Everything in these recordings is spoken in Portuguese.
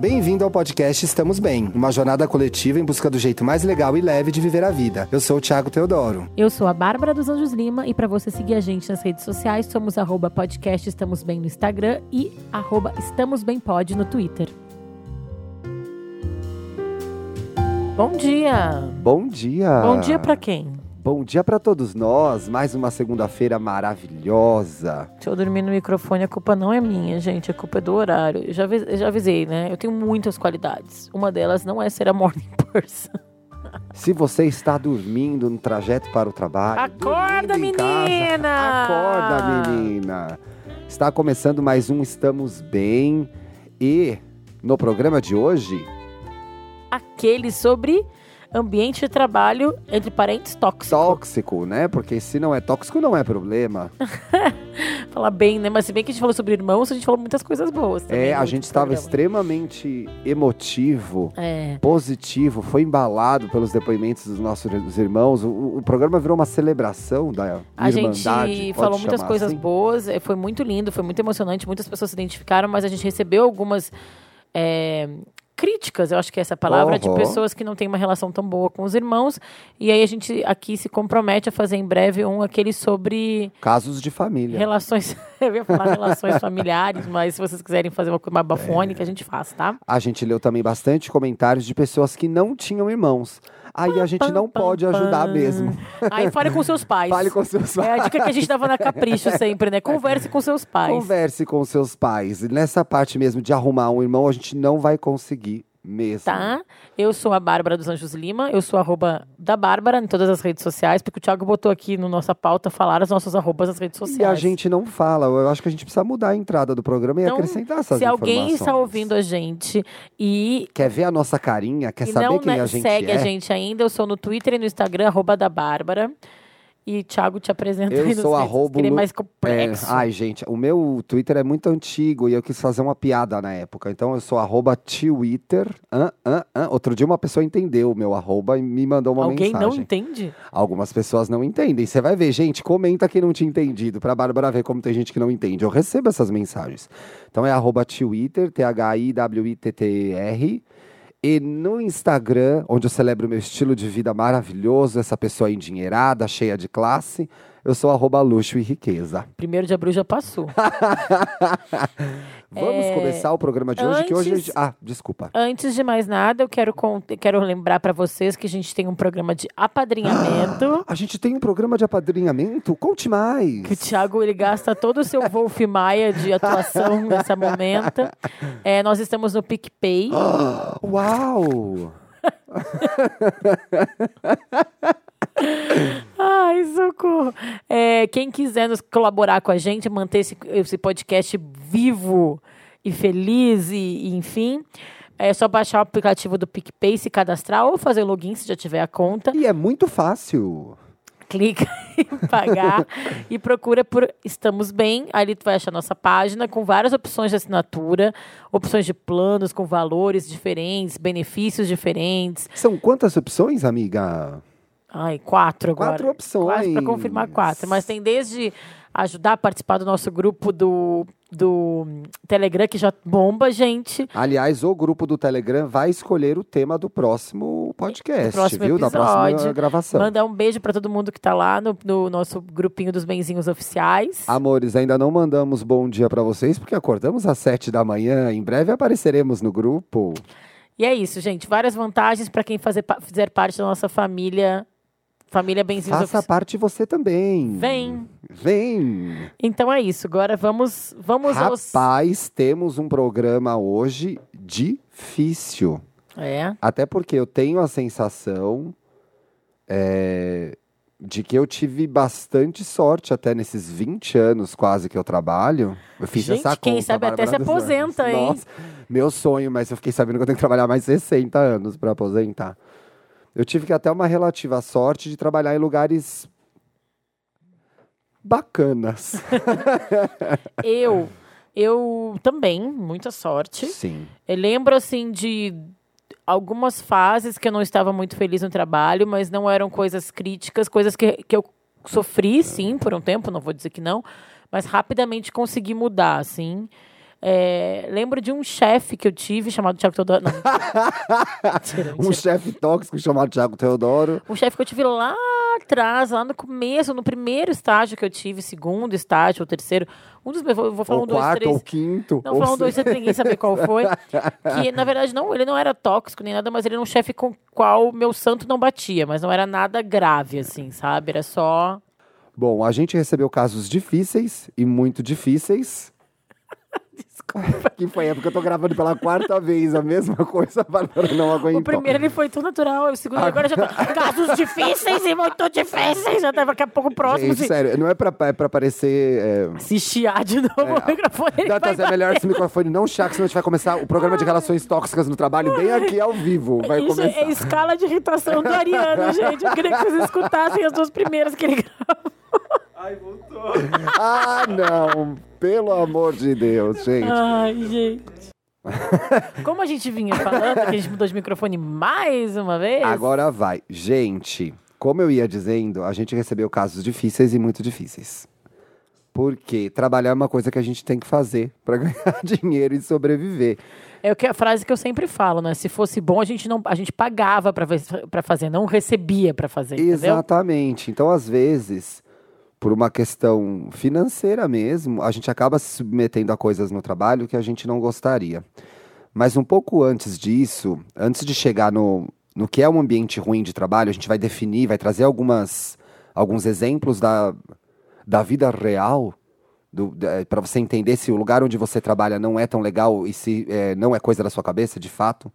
Bem-vindo ao podcast Estamos Bem, uma jornada coletiva em busca do jeito mais legal e leve de viver a vida. Eu sou o Thiago Teodoro. Eu sou a Bárbara dos Anjos Lima e para você seguir a gente nas redes sociais, somos arroba podcast Estamos Bem no Instagram e arroba Estamos Bem Pod no Twitter. Bom dia! Bom dia! Bom dia para quem? Bom dia para todos nós. Mais uma segunda-feira maravilhosa. Se eu dormir no microfone, a culpa não é minha, gente. A culpa é do horário. Eu já, eu já avisei, né? Eu tenho muitas qualidades. Uma delas não é ser a morning person. Se você está dormindo no trajeto para o trabalho, acorda, menina! Casa, acorda, menina! Está começando mais um Estamos Bem e no programa de hoje, aquele sobre ambiente de trabalho, entre parentes, tóxico. Tóxico, né? Porque se não é tóxico, não é problema. Falar bem, né? Mas se bem que a gente falou sobre irmãos, a gente falou muitas coisas boas. Também, é, a gente estava extremamente emotivo, é. positivo, foi embalado pelos depoimentos dos nossos irmãos. O, o programa virou uma celebração da a irmandade. A gente falou muitas coisas assim? boas, é, foi muito lindo, foi muito emocionante, muitas pessoas se identificaram, mas a gente recebeu algumas é, críticas, eu acho que é essa palavra, uhum. de pessoas que não têm uma relação tão boa com os irmãos. E aí a gente aqui se compromete a fazer em breve um aquele sobre. Casos de família. Relações. eu ia falar relações familiares, mas se vocês quiserem fazer uma coisa bafônica, é. a gente faz, tá? A gente leu também bastante comentários de pessoas que não tinham irmãos. Aí a gente não pode ajudar mesmo. Aí fale com seus pais. Fale com seus pais. É a dica que a gente dava na Capricho sempre, né? Converse com seus pais. Converse com seus pais. E nessa parte mesmo de arrumar um irmão, a gente não vai conseguir mesmo. Tá? Eu sou a Bárbara dos Anjos Lima, eu sou arroba da Bárbara em todas as redes sociais, porque o Thiago botou aqui no nossa pauta falar as nossas arrobas nas redes sociais. E a gente não fala, eu acho que a gente precisa mudar a entrada do programa e então, acrescentar essas se informações. Se alguém está ouvindo a gente e... Quer ver a nossa carinha, quer saber não, quem né, a gente segue é? a gente ainda, eu sou no Twitter e no Instagram, arroba da Bárbara. E Thiago te apresenta eu aí sou arroba é mais complexo. É, ai, gente, o meu Twitter é muito antigo e eu quis fazer uma piada na época. Então eu sou arroba Twitter. Outro dia uma pessoa entendeu o meu arroba e me mandou uma Alguém mensagem. Alguém não entende? Algumas pessoas não entendem. Você vai ver, gente, comenta quem não tinha entendido, pra Bárbara ver como tem gente que não entende. Eu recebo essas mensagens. Então é arroba Twitter, T-H-I-W-I-T-T-R. E no Instagram, onde eu celebro meu estilo de vida maravilhoso, essa pessoa endinheirada, cheia de classe, eu sou arroba luxo e riqueza. Primeiro de abril já passou. Vamos é... começar o programa de hoje, antes, que hoje a gente... Ah, desculpa. Antes de mais nada, eu quero, quero lembrar para vocês que a gente tem um programa de apadrinhamento. a gente tem um programa de apadrinhamento? Conte mais. Que o Thiago, ele gasta todo o seu Wolf Maia de atuação nesse momento. É, nós estamos no PicPay. Uau! Ai, socorro. É, quem quiser nos colaborar com a gente, manter esse, esse podcast vivo e feliz, e, e, enfim, é só baixar o aplicativo do PicPay, se cadastrar ou fazer login se já tiver a conta. E é muito fácil clica em pagar e procura por Estamos Bem. Ali tu vai achar nossa página com várias opções de assinatura, opções de planos com valores diferentes, benefícios diferentes. São quantas opções, amiga? Ai, quatro agora. Quatro opções. Quase para confirmar quatro. Mas tem desde ajudar a participar do nosso grupo do, do Telegram, que já bomba, gente. Aliás, o grupo do Telegram vai escolher o tema do próximo podcast, próximo viu? Episódio. Da próxima gravação. Mandar um beijo para todo mundo que está lá no, no, nosso grupinho dos benzinhos oficiais. Amores, ainda não mandamos bom dia para vocês, porque acordamos às sete da manhã. Em breve apareceremos no grupo. E é isso, gente. Várias vantagens para quem fazer, fizer parte da nossa família Família Benzinhos Faça Ofici... parte você também. Vem. Vem. Então é isso. Agora vamos, vamos Rapaz, aos... temos um programa hoje difícil. É. Até porque eu tenho a sensação é, de que eu tive bastante sorte até nesses 20 anos quase que eu trabalho. Eu fiz Gente, essa quem conta, sabe até se aposenta, anos. hein? Nossa, meu sonho, mas eu fiquei sabendo que eu tenho que trabalhar mais 60 anos para aposentar eu tive que até uma relativa sorte de trabalhar em lugares bacanas. eu, eu também, muita sorte. Sim. Eu lembro, assim, de algumas fases que eu não estava muito feliz no trabalho, mas não eram coisas críticas, coisas que, que eu sofri, sim, por um tempo, não vou dizer que não, mas rapidamente consegui mudar, assim. É, lembro de um chefe que eu tive chamado Tiago Teodoro. Não. mentira, mentira. Um chefe tóxico chamado Tiago Teodoro. Um chefe que eu tive lá atrás, lá no começo, no primeiro estágio que eu tive, segundo estágio ou terceiro. Um dos meus, vou falar ou um, dois, quarto, três. ou quinto. Não, falar um, dois, três, ninguém saber qual foi. que, na verdade, não, ele não era tóxico nem nada, mas ele era um chefe com qual meu santo não batia. Mas não era nada grave, assim, sabe? Era só... Bom, a gente recebeu casos difíceis e muito difíceis. Que foi a época que eu tô gravando pela quarta vez a mesma coisa, a Bárbara não aguentou. O primeiro ele foi tão natural, o segundo agora já tá casos difíceis e muito difíceis, já tá daqui a pouco próximo. Gente, se... sério, não é pra, é pra parecer... É... Se chiar de novo é, o microfone. Dantas, é melhor esse microfone não chiar, que senão a gente vai começar o programa de relações tóxicas no trabalho bem aqui ao vivo. Vai Isso começar. é escala de irritação do Ariano, gente. Eu queria que vocês escutassem as duas primeiras que ele gravou. Ai, voltou. Ah, não. Pelo amor de Deus, gente. Ai, gente. Como a gente vinha falando, que a gente mudou de microfone mais uma vez. Agora vai. Gente, como eu ia dizendo, a gente recebeu casos difíceis e muito difíceis. Porque trabalhar é uma coisa que a gente tem que fazer para ganhar dinheiro e sobreviver. É o que a frase que eu sempre falo, né? Se fosse bom, a gente não, a gente pagava para fazer, não recebia para fazer. entendeu? Exatamente. Então, às vezes, por uma questão financeira mesmo, a gente acaba se submetendo a coisas no trabalho que a gente não gostaria. Mas um pouco antes disso, antes de chegar no, no que é um ambiente ruim de trabalho, a gente vai definir, vai trazer algumas, alguns exemplos da, da vida real, para você entender se o lugar onde você trabalha não é tão legal e se é, não é coisa da sua cabeça, de fato,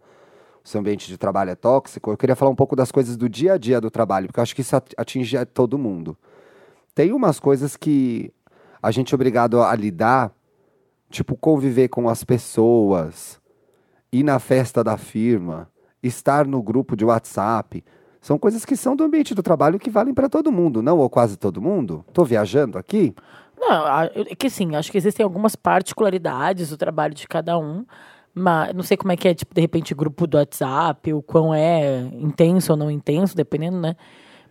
o seu ambiente de trabalho é tóxico. Eu queria falar um pouco das coisas do dia a dia do trabalho, porque eu acho que isso atinge todo mundo. Tem umas coisas que a gente é obrigado a lidar, tipo conviver com as pessoas, ir na festa da firma, estar no grupo de WhatsApp. São coisas que são do ambiente do trabalho que valem para todo mundo, não ou quase todo mundo? Estou viajando aqui? Não, é que sim, acho que existem algumas particularidades do trabalho de cada um. Mas não sei como é que é, tipo, de repente, grupo do WhatsApp, o quão é intenso ou não intenso, dependendo, né?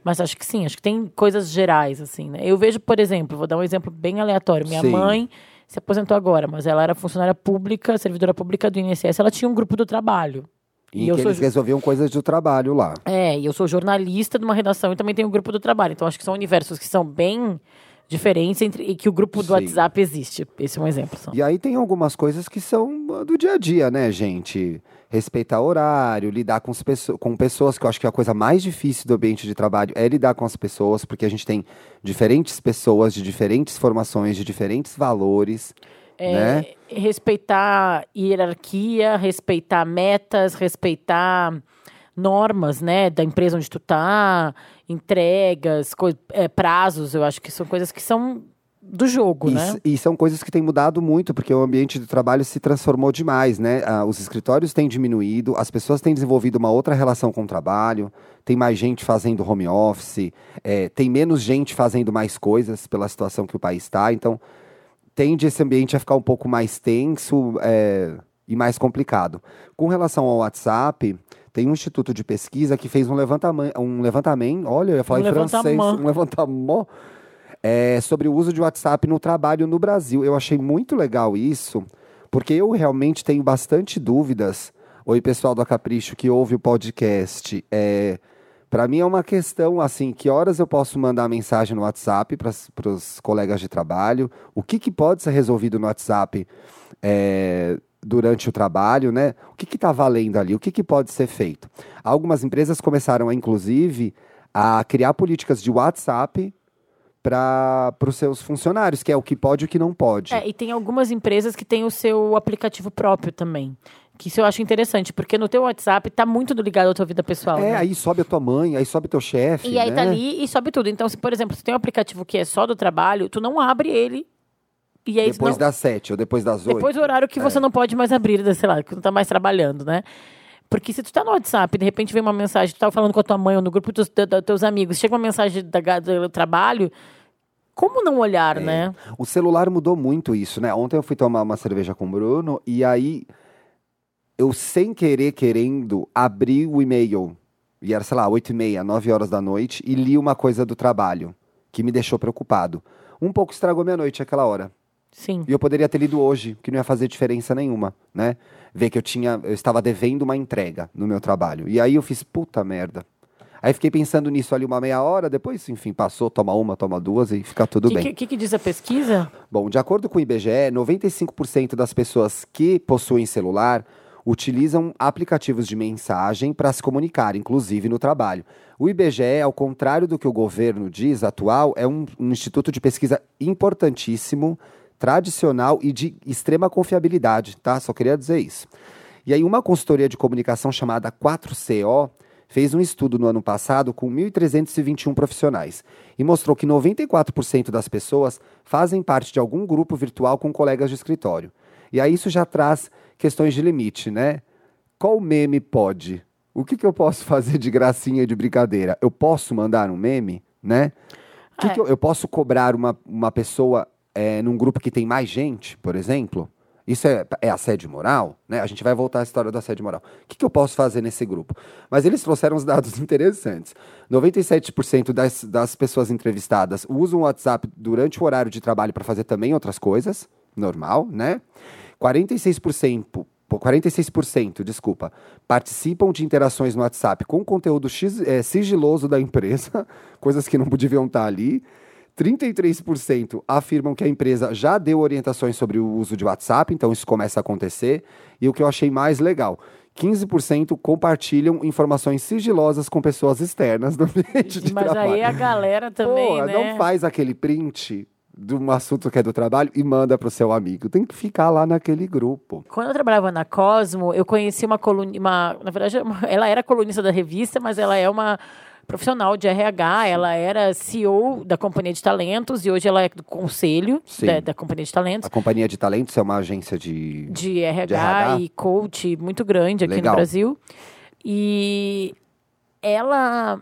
Mas acho que sim, acho que tem coisas gerais, assim, né? Eu vejo, por exemplo, vou dar um exemplo bem aleatório. Minha Sim. mãe se aposentou agora, mas ela era funcionária pública, servidora pública do INSS, ela tinha um grupo do trabalho. Em E eu que sou eles resolviam coisas do trabalho lá. É, e eu sou jornalista de uma redação e também tenho um grupo do trabalho. Então acho que são universos que são bem diferentes entre, e que o grupo do Sim. WhatsApp existe. Esse é um exemplo só. E aí tem algumas coisas que são do dia a dia, né, gente? Respeitar horário, lidar com, as pesso- com pessoas, que eu acho que a coisa mais difícil do ambiente de trabalho é lidar com as pessoas, porque a gente tem diferentes pessoas de diferentes formações, de diferentes valores, né? É, respeitar hierarquia, respeitar metas, respeitar normas, né, da empresa onde tu tá, entregas, é, prazos, eu acho que são coisas que são do jogo, E, né? e são coisas que têm mudado muito, porque o ambiente do trabalho se transformou demais, né? Ah, os escritórios têm diminuído, as pessoas têm desenvolvido uma outra relação com o trabalho, tem mais gente fazendo home office, eh, tem menos gente fazendo mais coisas pela situação que o país está, então tende esse ambiente a ficar um pouco mais tenso eh, e mais complicado. Com relação ao WhatsApp, tem um instituto de pesquisa que fez um levantamento, um levantamento olha, eu ia falar Um em francês, um levantamento é, sobre o uso de WhatsApp no trabalho no Brasil. Eu achei muito legal isso, porque eu realmente tenho bastante dúvidas. Oi, pessoal do Capricho que ouve o podcast. É, para mim é uma questão assim, que horas eu posso mandar mensagem no WhatsApp para os colegas de trabalho? O que, que pode ser resolvido no WhatsApp é, durante o trabalho, né? O que está valendo ali? O que, que pode ser feito? Algumas empresas começaram, inclusive, a criar políticas de WhatsApp para os seus funcionários, que é o que pode e o que não pode. É, e tem algumas empresas que têm o seu aplicativo próprio também. Que isso eu acho interessante, porque no teu WhatsApp tá muito ligado à tua vida pessoal. É, né? aí sobe a tua mãe, aí sobe teu chefe. E aí né? tá ali e sobe tudo. Então, se, por exemplo, tu tem um aplicativo que é só do trabalho, tu não abre ele. E aí, Depois não, das sete ou depois das oito. depois do horário que É. você não pode mais abrir, sei lá, que não tá mais trabalhando, né? Porque se tu tá no WhatsApp, de repente vem uma mensagem, tu tava falando com a tua mãe ou no grupo dos da- teus amigos, chega uma mensagem da, do trabalho, como não olhar, né? O celular mudou muito isso, né? Ontem eu fui tomar uma cerveja com o Bruno e aí eu, sem querer, querendo, abri o e-mail. E era, sei lá, oito e meia, nove horas da noite, e li uma coisa do trabalho que me deixou preocupado. Um pouco estragou minha noite aquela hora. Sim. E eu poderia ter lido hoje, que não ia fazer diferença nenhuma, né? Ver que eu tinha, eu estava devendo uma entrega no meu trabalho. E aí eu fiz, puta merda. Aí fiquei pensando nisso ali uma meia hora, depois, enfim, passou, toma uma, toma duas e fica tudo que, bem. O que, que diz a pesquisa? Bom, de acordo com o IBGE, 95% das pessoas que possuem celular utilizam aplicativos de mensagem para se comunicar, inclusive no trabalho. O IBGE, ao contrário do que o governo diz atual, é um, um instituto de pesquisa importantíssimo tradicional e de extrema confiabilidade, tá? Só queria dizer isso. E aí uma consultoria de comunicação chamada 4CO fez um estudo no ano passado com 1.321 profissionais e mostrou que 94% das pessoas fazem parte de algum grupo virtual com colegas de escritório. E aí isso já traz questões de limite, né? Qual meme pode? O que, que eu posso fazer de gracinha e de brincadeira? Eu posso mandar um meme, né? Que é. que eu, eu, posso cobrar uma, uma pessoa é, num grupo que tem mais gente, por exemplo, isso é, é assédio moral, né? A gente vai voltar à história do assédio moral. O que, que eu posso fazer nesse grupo? Mas eles trouxeram uns dados interessantes. 97% das, das pessoas entrevistadas usam o WhatsApp durante o horário de trabalho para fazer também outras coisas, normal, né? 46%, 46%, desculpa, participam de interações no WhatsApp com conteúdo é, sigiloso da empresa, coisas que não deviam estar ali. 33% afirmam que a empresa já deu orientações sobre o uso de WhatsApp, então isso começa a acontecer. E o que eu achei mais legal, 15% compartilham informações sigilosas com pessoas externas no ambiente de Mas trabalho. aí a galera também, Pô, né? não faz aquele print de um assunto que é do trabalho e manda para o seu amigo. Tem que ficar lá naquele grupo. Quando eu trabalhava na Cosmo, eu conheci uma coluna, uma, na verdade, ela era colunista da revista, mas ela é uma profissional de RH, ela era CEO da Companhia de Talentos e hoje ela é do conselho da, da, Companhia de Talentos. A Companhia de Talentos é uma agência de, de, RH, de RH. e coach muito grande aqui Legal. no Brasil. E ela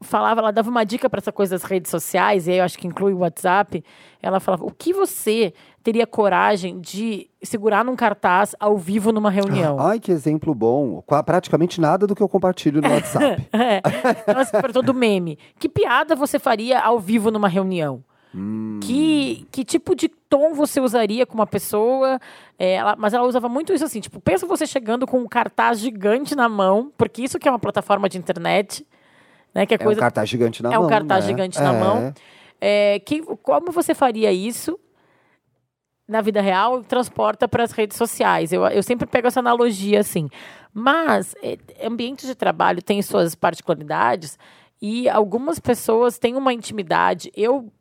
falava, ela dava uma dica para essa coisa das redes sociais, e aí eu acho que inclui o WhatsApp. Ela falava: o que você teria coragem de segurar num cartaz ao vivo numa reunião? Ai, que exemplo bom. Praticamente nada do que eu compartilho no WhatsApp. é. Nossa, para todo meme. Que piada você faria ao vivo numa reunião? Hum. Que, que tipo de tom você usaria com uma pessoa? É, ela, mas ela usava muito isso assim, tipo, pensa você chegando com um cartaz gigante na mão, porque isso que é uma plataforma de internet, né? Que é, coisa, um cartaz gigante na é mão. É um cartaz né? gigante na é. mão. É, que, como você faria isso na vida real transporta para as redes sociais? Eu, eu sempre pego essa analogia assim. Mas é, ambientes de trabalho têm suas particularidades e algumas pessoas têm uma intimidade. Eu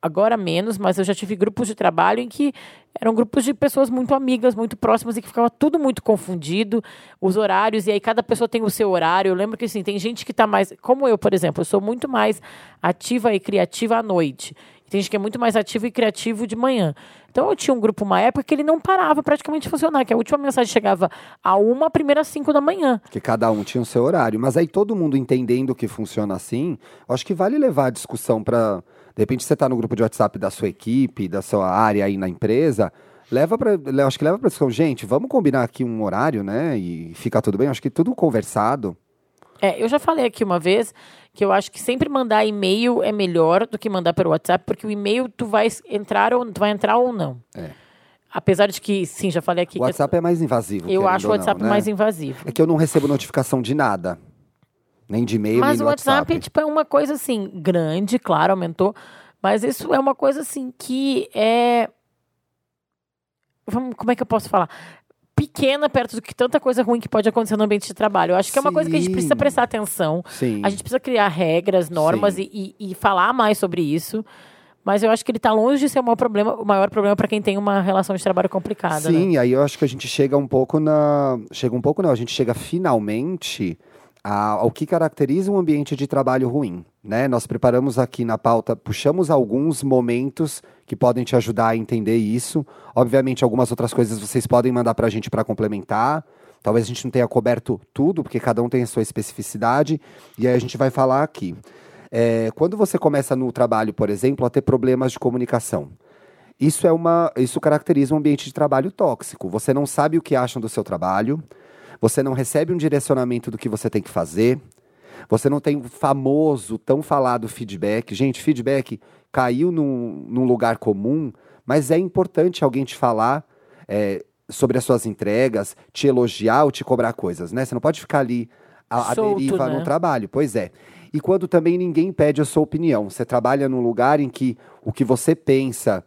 agora menos, mas eu já tive grupos de trabalho em que eram grupos de pessoas muito amigas, muito próximas e que ficava tudo muito confundido, os horários, e aí cada pessoa tem o seu horário. Eu lembro que assim, tem gente que está mais. Como eu, por exemplo, eu sou muito mais ativa e criativa à noite. Tem gente que é muito mais ativo e criativo de manhã. Então eu tinha um grupo uma época que ele não parava praticamente de funcionar, que a última mensagem chegava a uma, a primeira às cinco da manhã. Que cada um tinha o seu horário. Mas aí todo mundo entendendo que funciona assim, acho que vale levar a discussão para de repente você está no grupo de WhatsApp da sua equipe, da sua área aí na empresa, leva para, acho que leva para discussão, gente, vamos combinar aqui um horário, né? E ficar tudo bem. Acho que tudo conversado. É, eu já falei aqui uma vez que eu acho que sempre mandar e-mail é melhor do que mandar pelo WhatsApp, porque o e-mail tu vai entrar ou tu vai entrar ou não. É. Apesar de que, sim, já falei aqui. O WhatsApp é mais invasivo. Eu acho o WhatsApp não, né? mais invasivo. É que eu não recebo notificação de nada. Nem de e-mail, Mas nem o WhatsApp, WhatsApp tipo, é uma coisa assim, grande, claro, aumentou. Mas isso é uma coisa assim que é. Vamos, como é que eu posso falar? Pequena perto do que tanta coisa ruim que pode acontecer no ambiente de trabalho. Eu acho que Sim. é uma coisa que a gente precisa prestar atenção. Sim. A gente precisa criar regras, normas e, e, e, falar mais sobre isso. Mas eu acho que ele está longe de ser o maior problema, o maior problema para quem tem uma relação de trabalho complicada. Sim, né? aí eu acho que a gente chega um pouco na. Chega um pouco, não, a gente chega finalmente ao que caracteriza um ambiente de trabalho ruim. Né? Nós preparamos aqui na pauta, puxamos alguns momentos que podem te ajudar a entender isso. Obviamente, algumas outras coisas vocês podem mandar para a gente para complementar. Talvez a gente não tenha coberto tudo, porque cada um tem a sua especificidade, e aí a gente vai falar aqui. É, quando você começa no trabalho, por exemplo, a ter problemas de comunicação, isso é uma, isso caracteriza um ambiente de trabalho tóxico. Você não sabe o que acham do seu trabalho, você não recebe um direcionamento do que você tem que fazer, Você não tem o famoso, tão falado feedback. Gente, feedback caiu num, num lugar comum, mas é importante alguém te falar é, sobre as suas entregas, te elogiar ou te cobrar coisas, né? Você não pode ficar ali à, deriva né? no trabalho. Pois é. E quando também ninguém pede a sua opinião. Você trabalha num lugar em que o que você pensa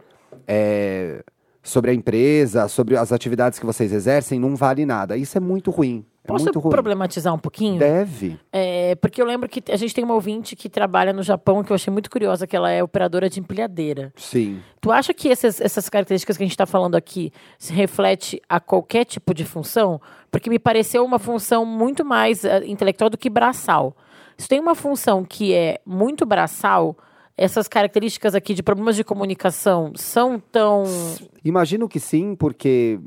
é, sobre a empresa, sobre as atividades que vocês exercem, não vale nada. Isso é muito ruim. É Posso muito ruim. problematizar um pouquinho? Deve. É, porque eu lembro que a gente tem uma ouvinte que trabalha no Japão, que eu achei muito curiosa, que ela é operadora de empilhadeira. Sim. Tu acha que essas, essas características que a gente está falando aqui se reflete a qualquer tipo de função? Porque me pareceu uma função muito mais uh, intelectual do que braçal. Se tem uma função que é muito braçal, essas características aqui de problemas de comunicação são tão. Imagino que sim, porque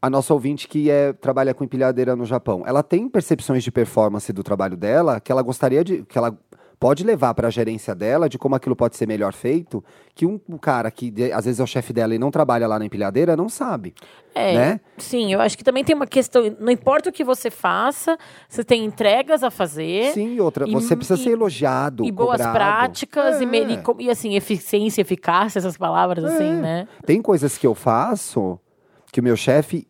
a nossa ouvinte que é, trabalha com empilhadeira no Japão, ela tem percepções de performance do trabalho dela que ela gostaria de. que ela pode levar para a gerência dela de como aquilo pode ser melhor feito, que um, um cara que de, às vezes é o chefe dela e não trabalha lá na empilhadeira não sabe. É, né? sim, eu acho que também tem uma questão, não importa o que você faça, você tem entregas a fazer. Sim, outra, e, você precisa e, ser elogiado, E boas cobrado. práticas é. e, e, assim, eficiência, eficácia, essas palavras é. assim, né? Tem coisas que eu faço que o meu chefe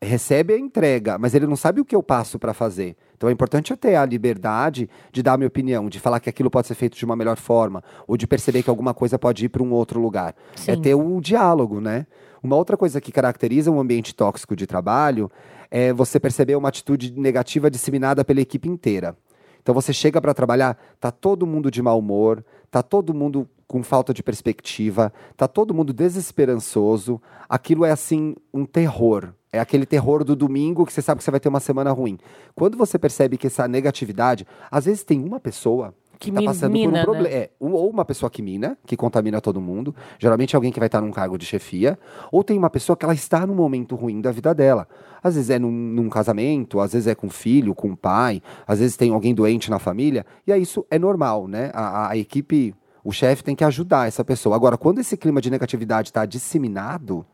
recebe a entrega, mas ele não sabe o que eu passo para fazer. Então é importante eu ter a liberdade de dar a minha opinião, de falar que aquilo pode ser feito de uma melhor forma, ou de perceber que alguma coisa pode ir para um outro lugar. É Sim. É ter um diálogo, né? Uma outra coisa que caracteriza um ambiente tóxico de trabalho é você perceber uma atitude negativa disseminada pela equipe inteira. Então você chega para trabalhar, tá todo mundo de mau humor, tá todo mundo com falta de perspectiva, tá todo mundo desesperançoso. Aquilo é assim um terror. É aquele terror do domingo que você sabe que você vai ter uma semana ruim. Quando você percebe que essa negatividade, às vezes tem uma pessoa que está passando mina, por um problema. Né? É, ou uma pessoa que mina, que contamina todo mundo. Geralmente é alguém que vai estar num cargo de chefia. Ou tem uma pessoa que ela está num momento ruim da vida dela. Às vezes é num, num casamento, às vezes é com filho, com pai, às vezes tem alguém doente na família. E aí isso é normal, né? A, a, a equipe, o chefe tem que ajudar essa pessoa. Agora, quando esse clima de negatividade está disseminado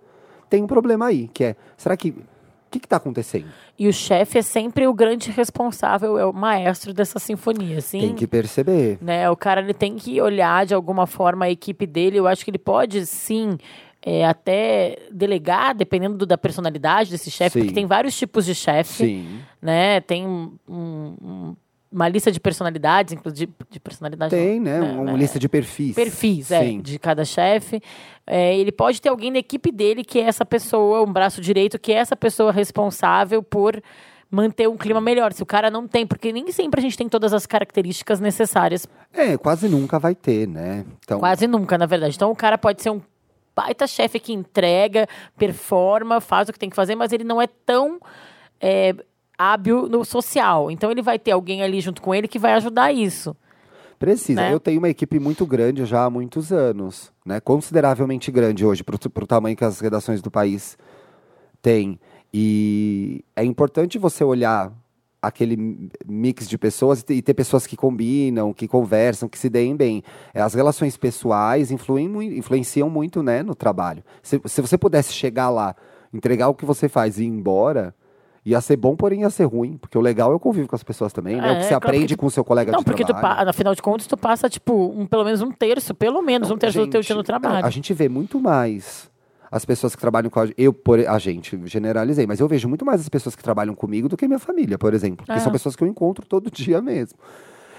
tem um problema aí, que é, será que o que está acontecendo? E o chefe é sempre o grande responsável, é o maestro dessa sinfonia, assim. Tem que perceber. Né? O cara ele tem que olhar de alguma forma a equipe dele. Eu acho que ele pode sim é, até delegar, dependendo do, da personalidade desse chefe, porque tem vários tipos de chefe. Sim. Né? Tem um, um, uma lista de personalidades, inclusive de personalidade. Tem, né? né? Uma né? lista de perfis. Perfis, é, de cada chefe. É, ele pode ter alguém da equipe dele que é essa pessoa, um braço direito, que é essa pessoa responsável por manter um clima melhor. Se o cara não tem, porque nem sempre a gente tem todas as características necessárias. É, quase nunca vai ter, né? Então... Quase nunca, na verdade. Então o cara pode ser um baita chefe que entrega, performa, faz o que tem que fazer, mas ele não é tão. É, hábil no social. Então ele vai ter alguém ali junto com ele que vai ajudar isso. Precisa. Né? Eu tenho uma equipe muito grande já há muitos anos, né? Consideravelmente grande hoje para o tamanho que as redações do país têm. E é importante você olhar aquele mix de pessoas e ter pessoas que combinam, que conversam, que se deem bem. É, as relações pessoais influem, influenciam muito né, no trabalho. Se, se você pudesse chegar lá, entregar o que você faz e ir embora, ia ser bom, porém ia ser ruim. Porque o legal é o convívio com as pessoas também, né? É, o que você claro, aprende com o seu colega não, de porque trabalho. Não, afinal de contas, tu passa, tipo, um, pelo menos um terço, pelo menos não, um terço gente, do teu dia no trabalho. A gente vê muito mais as pessoas que trabalham com a eu por a gente generalizei, mas eu vejo muito mais as pessoas que trabalham comigo do que minha família, por exemplo, que é. são pessoas que eu encontro todo dia mesmo.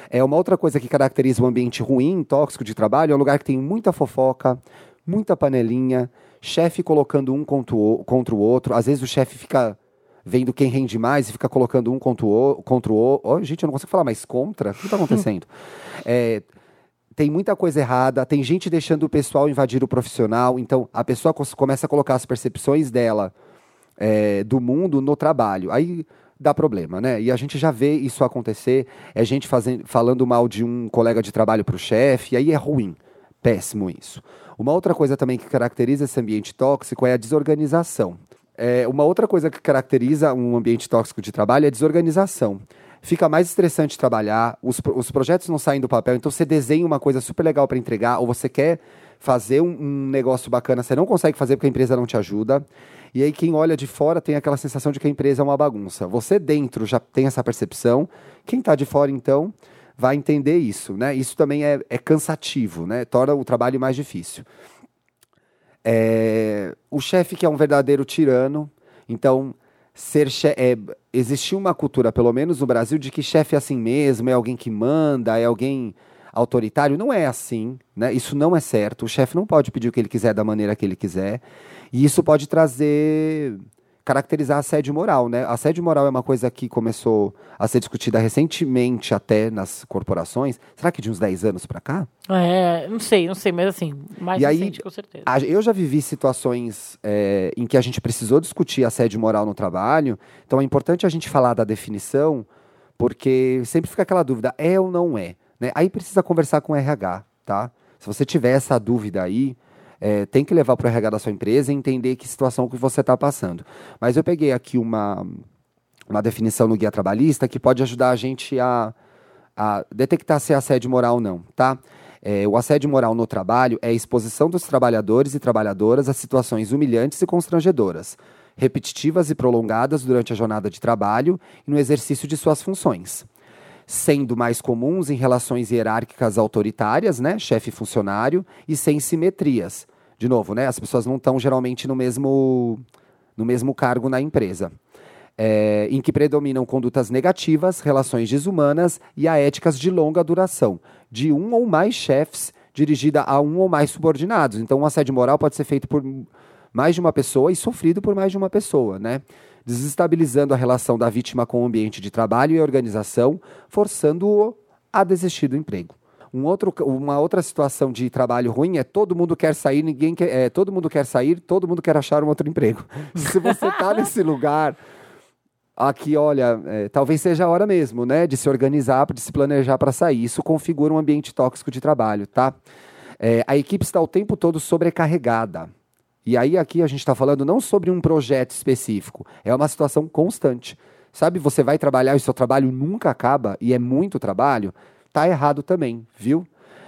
É uma outra coisa que caracteriza um ambiente ruim, tóxico de trabalho, é um lugar que tem muita fofoca, muita panelinha, chefe colocando um contra o, contra o outro, às vezes o chefe fica vendo quem rende mais e fica colocando um contra o outro. Contra o outro. Oh, gente, eu não consigo falar mais contra. O que está acontecendo? é, tem muita coisa errada, tem gente deixando o pessoal invadir o profissional, então a pessoa começa a colocar as percepções dela é, do mundo no trabalho. Aí dá problema, né? E a gente já vê isso acontecer, é gente fazendo, falando mal de um colega de trabalho para o chefe, aí é ruim, péssimo isso. Uma outra coisa também que caracteriza esse ambiente tóxico é a desorganização. É, uma outra coisa que caracteriza um ambiente tóxico de trabalho é desorganização. Fica mais estressante trabalhar, os, os projetos não saem do papel, então você desenha uma coisa super legal para entregar, ou você quer fazer um, um, negócio bacana, você não consegue fazer porque a empresa não te ajuda. E aí quem olha de fora tem aquela sensação de que a empresa é uma bagunça. Você dentro já tem essa percepção. Quem está de fora, então, vai entender isso, né? Isso também é, é cansativo, né? Torna o trabalho mais difícil. É, o chefe que é um verdadeiro tirano, então ser é, uma cultura, pelo menos no Brasil, de que chefe é assim mesmo, é alguém que manda, é alguém autoritário. Não é assim, né? Isso não é certo. O chefe não pode pedir o que ele quiser da maneira que ele quiser. E isso pode trazer caracterizar assédio moral, né? Assédio moral é uma coisa que começou a ser discutida recentemente até nas corporações. Será que de uns 10 anos para cá? É, não sei, não sei, mas assim, mais e recente, aí, com certeza. A, eu já vivi situações é, em que a gente precisou discutir assédio moral no trabalho, então é importante a gente falar da definição, porque sempre fica aquela dúvida, é ou não é? Né? Aí precisa conversar com o RH, tá? Se você tiver essa dúvida aí, é, tem que levar para o RH da sua empresa e entender que situação que você está passando. Mas eu peguei aqui uma, uma definição no guia trabalhista que pode ajudar a gente a, a detectar se é assédio moral ou não, tá? É, o assédio moral no trabalho é a exposição dos trabalhadores e trabalhadoras a situações humilhantes e constrangedoras, repetitivas e prolongadas durante a jornada de trabalho e no exercício de suas funções sendo mais comuns em relações hierárquicas autoritárias, né, chefe funcionário, e sem simetrias. De novo, né, as pessoas não estão geralmente no mesmo, no mesmo cargo na empresa. É, em que predominam condutas negativas, relações desumanas e a éticas de longa duração, de um ou mais chefes dirigida a um ou mais subordinados. Então, um assédio moral pode ser feito por mais de uma pessoa e sofrido por mais de uma pessoa, né? Desestabilizando a relação da vítima com o ambiente de trabalho e organização, forçando-o a desistir do emprego. Um outro, uma outra situação de trabalho ruim é todo mundo quer sair, ninguém quer, é, todo mundo quer sair, todo mundo quer achar um outro emprego. Se você está nesse lugar, aqui, olha, é, talvez seja a hora mesmo, né, de se organizar, de se planejar para sair. Isso configura um ambiente tóxico de trabalho, tá? É, a equipe está o tempo todo sobrecarregada. E aí aqui a gente está falando não sobre um projeto específico, é uma situação constante. Sabe, você vai trabalhar e seu trabalho nunca acaba e é muito trabalho, tá errado também, viu?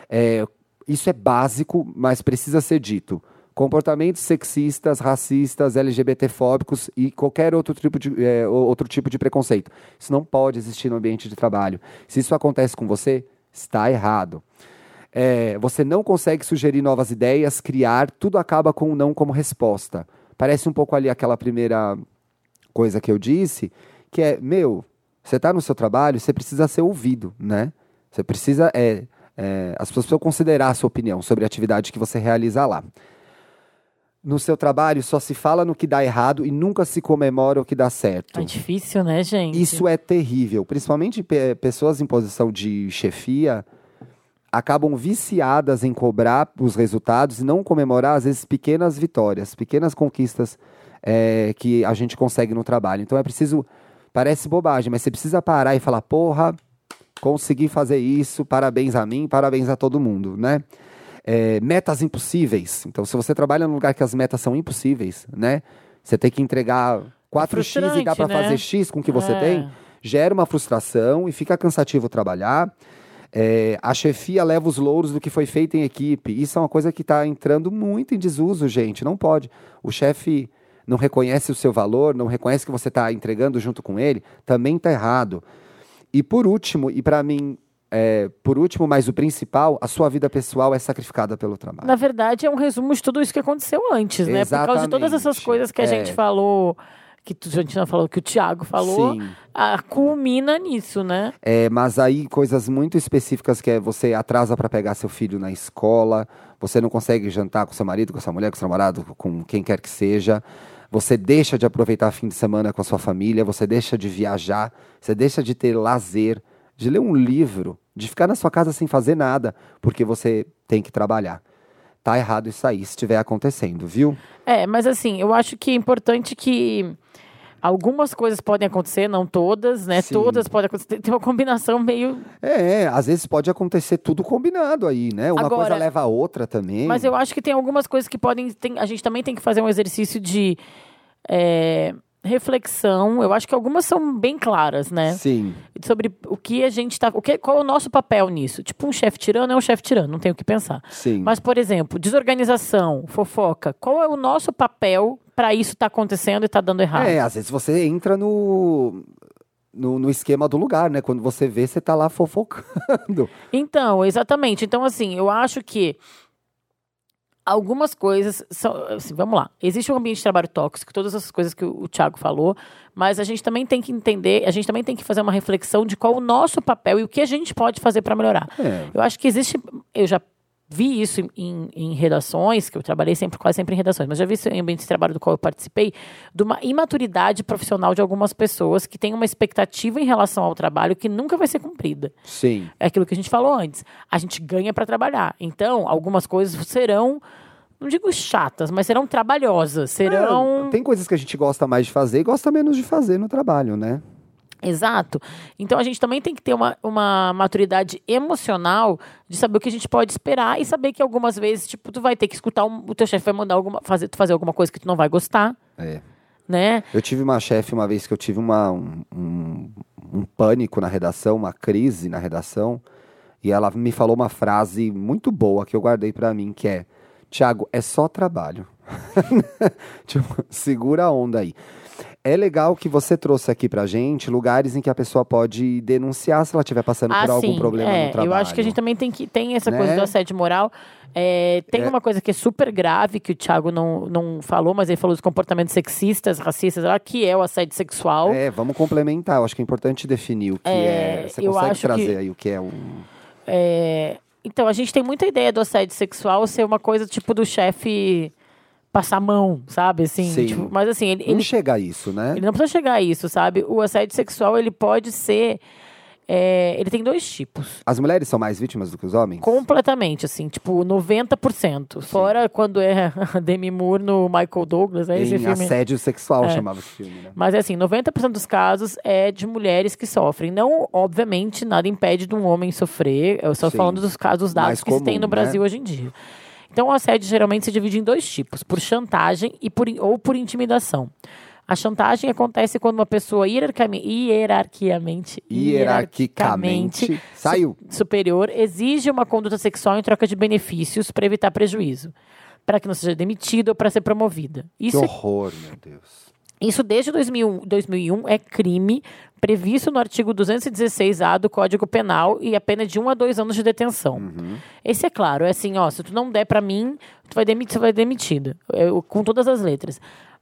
É, isso é básico, mas precisa ser dito. Comportamentos sexistas, racistas, LGBTfóbicos e qualquer outro tipo, de, é, outro tipo de preconceito. Isso não pode existir no ambiente de trabalho. Se isso acontece com você, está errado é, você não consegue sugerir novas ideias, criar, tudo acaba com um não como resposta. Parece um pouco ali aquela primeira coisa que eu disse, que é, meu, você está no seu trabalho, você precisa ser ouvido, né? Você precisa, é, é, as pessoas precisam considerar a sua opinião sobre a atividade que você realiza lá. No seu trabalho só se fala no que dá errado e nunca se comemora o que dá certo. É difícil, né, gente? Isso é terrível, principalmente pessoas em posição de chefia acabam viciadas em cobrar os resultados e não comemorar, às vezes, pequenas vitórias, pequenas conquistas é, que a gente consegue no trabalho. Então é preciso. Parece bobagem, mas você precisa parar e falar: porra, consegui fazer isso, parabéns a mim, parabéns a todo mundo, né? É, metas impossíveis. Então, se você trabalha num lugar que as metas são impossíveis, né? Você tem que entregar 4x e dá para né? fazer X com o que você é. tem, gera uma frustração e fica cansativo trabalhar. É, a chefia leva os louros do que foi feito em equipe. Isso é uma coisa que está entrando muito em desuso, gente. Não pode. O chefe não reconhece o seu valor, não reconhece que você está entregando junto com ele, também está errado. E por último, e para mim, é, por último, mas o principal, a sua vida pessoal é sacrificada pelo trabalho. Na verdade, é um resumo de tudo isso que aconteceu antes, né? Exatamente. Por causa de todas essas coisas que a é. gente falou que não falou, que o Thiago falou, a, culmina nisso, né? É, mas aí coisas muito específicas que é você atrasa para pegar seu filho na escola, você não consegue jantar com seu marido, com sua mulher, com seu namorado, com quem quer que seja. Você deixa de aproveitar fim de semana com a sua família, você deixa de viajar, você deixa de ter lazer, de ler um livro, de ficar na sua casa sem fazer nada, porque você tem que trabalhar tá errado isso aí, se estiver acontecendo, viu? É, mas assim, eu acho que é importante que Algumas coisas podem acontecer, não todas, né? Sim. Todas podem acontecer. Tem uma combinação meio. É, é, às vezes pode acontecer tudo combinado aí, né? Uma Agora, coisa leva a outra também. Mas eu acho que tem algumas coisas que podem. Tem, a gente também tem que fazer um exercício de. É, reflexão, eu acho que algumas são bem claras, né? Sim. Sobre o que a gente está, o que, qual é o nosso papel nisso? Tipo, um chefe tirano é um chefe tirano, não tem o que pensar. Sim. Mas, por exemplo, desorganização, fofoca, qual é o nosso papel para isso tá acontecendo e tá dando errado? É, às vezes você entra no no, no, esquema do lugar, né? Quando você vê, você tá lá fofocando. Então, exatamente. Então, assim, eu acho que algumas coisas são, assim, vamos lá. Existe um ambiente de trabalho tóxico, todas essas coisas que o, o Thiago falou, mas a gente também tem que entender, a gente também tem que fazer uma reflexão de qual o nosso papel e o que a gente pode fazer para melhorar. É. Eu acho que existe, eu já vi isso em, em, redações, que eu trabalhei sempre, quase sempre em redações, mas já vi isso em ambiente de trabalho do qual eu participei, de uma imaturidade profissional de algumas pessoas que têm uma expectativa em relação ao trabalho que nunca vai ser cumprida. Sim. É aquilo que a gente falou antes. A gente ganha para trabalhar. Então, algumas coisas serão não digo chatas, mas serão trabalhosas, serão... É, tem coisas que a gente gosta mais de fazer e gosta menos de fazer no trabalho, né? Exato. Então a gente também tem que ter uma, uma maturidade emocional de saber o que a gente pode esperar e saber que algumas vezes, tipo, tu vai ter que escutar um, o teu chefe vai mandar alguma fazer tu fazer alguma coisa que tu não vai gostar. É. Né? Eu tive uma chefe uma vez que eu tive uma, um, um, um pânico na redação, uma crise na redação, e ela me falou uma frase muito boa que eu guardei para mim, que é: "Tiago, é só trabalho". tipo, segura a onda aí é legal que você trouxe aqui pra gente lugares em que a pessoa pode denunciar se ela estiver passando ah, por algum sim, problema é, no trabalho. Eu acho que a gente também tem que tem essa né? coisa do assédio moral. É, tem é. uma coisa que é super grave que o Thiago não, não falou, mas ele falou dos comportamentos sexistas, racistas, que é o assédio sexual. É, vamos complementar. Eu acho que é importante definir o que é. é você consegue trazer que, aí o que é um. É, então, a gente tem muita ideia do assédio sexual ser uma coisa tipo do chefe passar a mão, sabe? Assim, Sim. Tipo, mas assim, ele. Não ele, chega a isso, né? Ele não precisa chegar a isso, sabe? O assédio sexual, ele pode ser. É, ele tem dois tipos. As mulheres são mais vítimas do que os homens? Completamente, assim, tipo, 90%. Sim. Fora quando é Demi Moore no Michael Douglas, né? Em esse filme. assédio sexual é. chamava esse filme, né? Mas é assim, 90% dos casos é de mulheres que sofrem. Não, obviamente, nada impede de um homem sofrer. Eu estou falando dos casos dados mais que comum, se tem no né? Brasil hoje em dia. Então, o assédio geralmente se divide em dois tipos: por chantagem e por, ou por intimidação. A chantagem acontece quando uma pessoa hierarquicamente, hierarquicamente, hierarquicamente saiu. superior exige uma conduta sexual em troca de benefícios para evitar prejuízo, para que não seja demitida ou para ser promovida. Isso que horror, é... meu Deus. Isso desde 2001, 2001 é crime previsto no artigo 216A do Código Penal e a pena de um a dois anos de detenção. Uhum. Esse é claro, é assim, ó, se tu não der para mim, tu vai, demit tu vai demitido, eu, com todas as letras.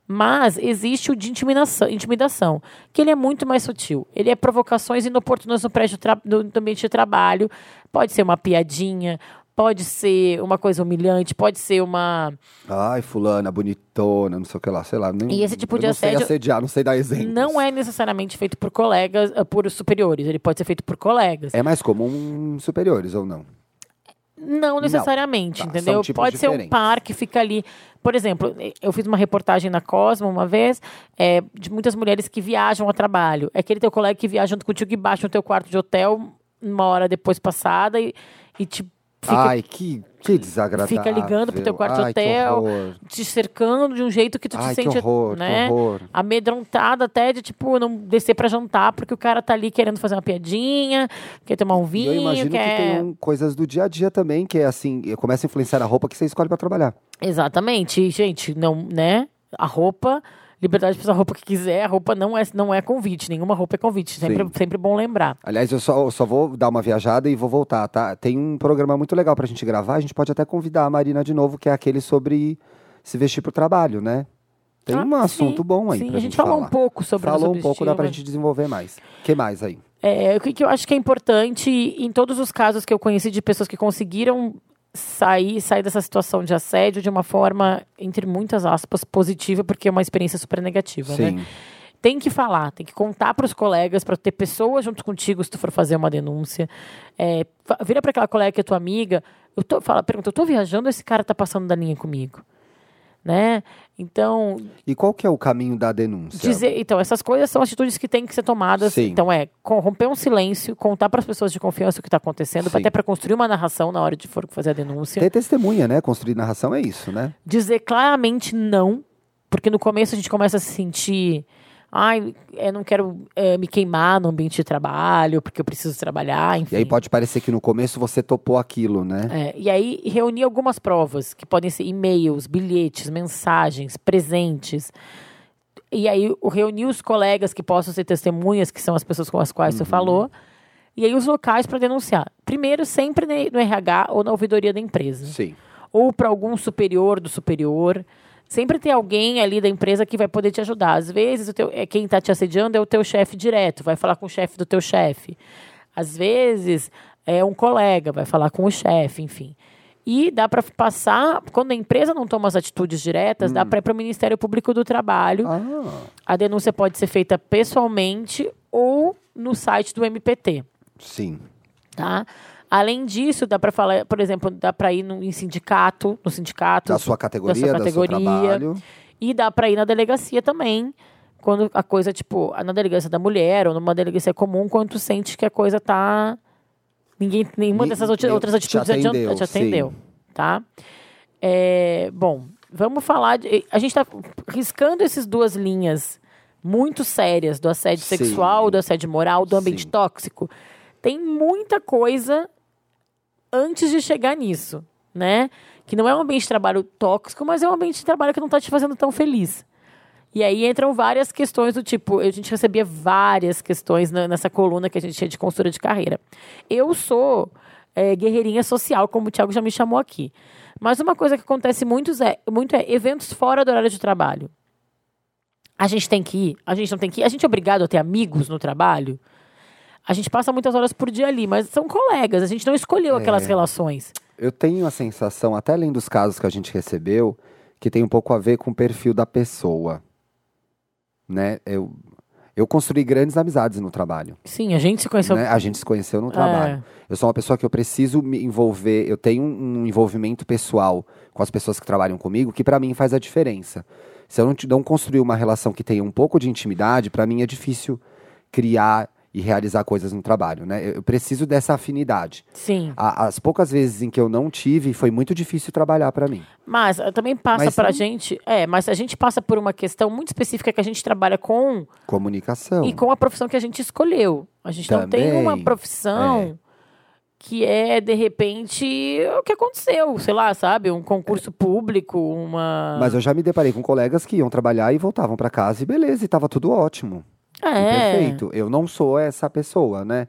Mas existe o de intimidação, intimidação, que ele é muito mais sutil. Ele é provocações inoportunas no prédio do ambiente de trabalho. Pode ser uma piadinha, Pode ser uma coisa humilhante, pode ser uma. Ai, fulana, bonitona, não sei o que lá, sei lá. Nem, e esse tipo de assédio. Não sei assediar, não sei dar exemplos. Não é necessariamente feito por colegas, eh, por superiores. Ele pode ser feito por colegas. É mais comum superiores ou não? Não necessariamente, não. Tá, entendeu? Pode diferentes. ser um par que fica ali. Por exemplo, eu fiz uma reportagem na Cosmo uma vez é, de muitas mulheres que viajam a trabalho. É aquele teu colega que viaja junto contigo e baixa no teu quarto de hotel uma hora depois passada e, e te Fica, Ai, que, que desagradável. Fica ligando pro teu quarto Ai, hotel, te cercando de um jeito que tu Ai, te sente, horror, né? Amedrontada até de, tipo, não descer para jantar, porque o cara tá ali querendo fazer uma piadinha, quer tomar um vinho, eu imagino quer... que tem coisas do dia a dia também, que é assim, começa a influenciar a roupa que você escolhe para trabalhar. Exatamente. gente, não, né? A roupa liberdade para usar a roupa que quiser, a roupa não é, não é convite, nenhuma roupa é convite, sempre, sempre bom lembrar. Aliás, eu só, eu só vou dar uma viajada e vou voltar, tá? Tem um programa muito legal pra gente gravar, a gente pode até convidar a Marina de novo, que é aquele sobre se vestir pro trabalho, né? Tem ah, um assunto sim, bom aí sim, pra a gente, gente falou um pouco sobre Falou um pouco, dá pra gente desenvolver mais. O que mais aí? É, o que eu acho que é importante, em todos os casos que eu conheci de pessoas que conseguiram sair, sair dessa situação de assédio de uma forma, entre muitas aspas, positiva, porque é uma experiência super negativa, né? Sim. né? Tem que falar, tem que contar para os colegas, para ter pessoas junto contigo se tu for fazer uma denúncia. É, vira para aquela colega que é tua amiga, eu tô, fala, pergunta, eu tô viajando ou esse cara tá passando da linha comigo? Né? Então. E qual que é o caminho da denúncia? Dizer, então, essas coisas são atitudes que têm que ser tomadas. Sim. Então, é romper um silêncio, contar para as pessoas de confiança o que está acontecendo, até para construir uma narração na hora de for fazer a denúncia. Ter testemunha, né? Construir narração é isso, né? Dizer claramente não, porque no começo a gente começa a se sentir ai, eu não quero é, me queimar no ambiente de trabalho, porque eu preciso trabalhar, enfim. E aí pode parecer que no começo você topou aquilo, né? É, e aí reunir algumas provas, que podem ser e-mails, bilhetes, mensagens, presentes. e aí reunir os colegas que possam ser testemunhas, que são as pessoas com as quais você falou, e aí os locais para denunciar. Primeiro, sempre no RH ou na ouvidoria da empresa. Sim. Ou para algum superior do superior. Sempre tem alguém ali da empresa que vai poder te ajudar. Às vezes, o teu, é, quem está te assediando é o teu chefe direto, vai falar com o chefe do teu chefe. Às vezes, é um colega, vai falar com o chefe, enfim. E dá para passar, quando a empresa não toma as atitudes diretas, dá para ir para o Ministério Público do Trabalho. Ah, A denúncia pode ser feita pessoalmente ou no site do MPT, sim. tá? Além disso, dá para falar, por exemplo, dá para ir no, em sindicato, no sindicato Da sua categoria, sua do seu categoria. trabalho. e dá para ir na delegacia também, quando a coisa, tipo, na delegacia da mulher ou numa delegacia comum, quando tu sente que a coisa tá. Ninguém, nenhuma dessas outras te atitudes adianta- atendeu, te atendeu. sim. Tá? É, bom, vamos falar. De, a gente está riscando essas duas linhas muito sérias do assédio Sim. sexual, do assédio moral, do ambiente Sim. tóxico. Tem muita coisa antes de chegar nisso, né? Que não é um ambiente de trabalho tóxico, mas é um ambiente de trabalho que não está te fazendo tão feliz. E aí entram várias questões do tipo, a gente recebia várias questões nessa coluna que a gente tinha de consultora de carreira. Eu sou é, guerreirinha social, como o Thiago já me chamou aqui. Mas uma coisa que acontece muito é, muito é eventos fora do horário de trabalho. A gente tem que ir, a gente não tem que ir, a gente é obrigado a ter amigos no trabalho. A gente passa muitas horas por dia ali, mas são colegas, a gente não escolheu aquelas relações. Eu tenho a sensação, até além dos casos que a gente recebeu, que tem um pouco a ver com o perfil da pessoa. Né? Eu, eu construí grandes amizades no trabalho. Sim, a gente se conheceu. né? A gente se conheceu no trabalho. Eu sou uma pessoa que eu preciso me envolver, eu tenho um envolvimento pessoal com as pessoas que trabalham comigo, que pra mim faz a diferença. Se eu não, não construir uma relação que tenha um pouco de intimidade, pra mim é difícil criar e realizar coisas no trabalho, né? Eu, preciso dessa afinidade. Sim. A- as poucas vezes em que eu não tive, foi muito difícil trabalhar pra mim. Mas eh, também passa pra não- gente. É, mas a gente passa por uma questão muito específica que a gente trabalha com Comunicação. e com a profissão que a gente escolheu. A gente não tem Também, uma profissão que é, de repente, o que aconteceu, sei lá, sabe? Um concurso público, uma. Mas eu já me deparei com colegas que iam trabalhar e voltavam pra casa e beleza, e tava tudo ótimo. É. Perfeito. Eu não sou essa pessoa, né?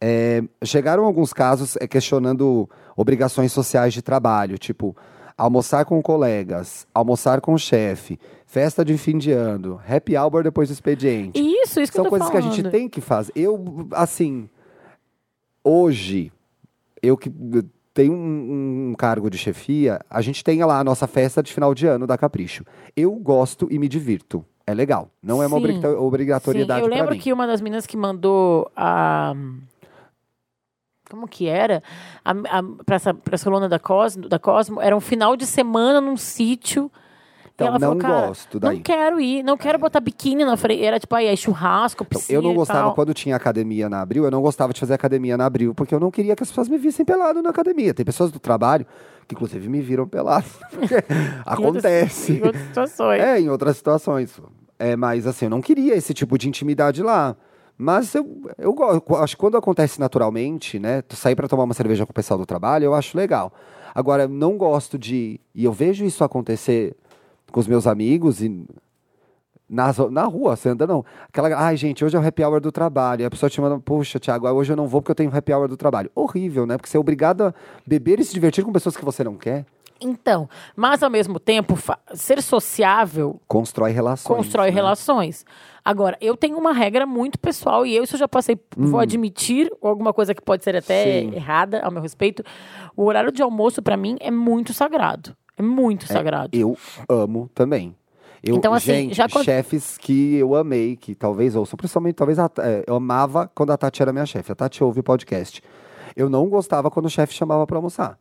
É, chegaram alguns casos é, questionando obrigações sociais de trabalho, tipo almoçar com colegas, almoçar com o chefe, festa de fim de ano, happy hour depois do expediente. Isso, isso que São eu tô coisas que a falando. gente tem que fazer. Eu, assim, hoje, eu que tenho um, um cargo de chefia, a gente tem lá a nossa festa de final de ano da Capricho. Eu gosto e me divirto. É legal. Não é uma Sim. obriga- obrigatoriedade Sim, eu pra lembro mim. que uma das meninas que mandou a. Como que era? A, a, pra, essa, pra essa coluna da Cosmo, da Cosmo, era um final de semana num sítio. Então, e ela não falou, cara, gosto daí. Não quero ir, não quero botar biquíni na frente. Era tipo, aí, é churrasco, Então, piscina eu não e gostava, tal. quando tinha academia na Abril, eu não gostava de fazer academia na Abril, porque eu não queria que as pessoas me vissem pelado na academia. Tem pessoas do trabalho que, inclusive, me viram pelado. Acontece. Em outras situações. É, em outras situações. É, mas assim, eu não queria esse tipo de intimidade lá. Mas eu, eu. Acho que quando acontece naturalmente, né? Tu sair pra tomar uma cerveja com o pessoal do trabalho, eu acho legal. Agora, eu não gosto de. E eu vejo isso acontecer com os meus amigos e. Nas, na rua, você anda não. Aquela, ai, gente, hoje é o happy hour do trabalho. E a pessoa te manda, poxa, Thiago, hoje eu não vou porque eu tenho happy hour do trabalho. Horrível, né? Porque você é obrigado a beber e se divertir com pessoas que você não quer. Então, mas ao mesmo tempo, ser sociável Constrói relações. constrói né? relações. Agora, eu tenho uma regra muito pessoal e eu, isso eu já passei, vou admitir, ou alguma coisa que pode ser até Hum. Sim. errada ao meu respeito. O horário de almoço, pra mim, é muito sagrado. É muito sagrado. Eu amo também. Eu, Então, assim, gente, já chefes que eu amei, que talvez ouçam, principalmente, talvez a, é, eu amava quando a Tati era minha chefe. A Tati ouve o podcast. Eu não gostava quando o chefe chamava pra almoçar.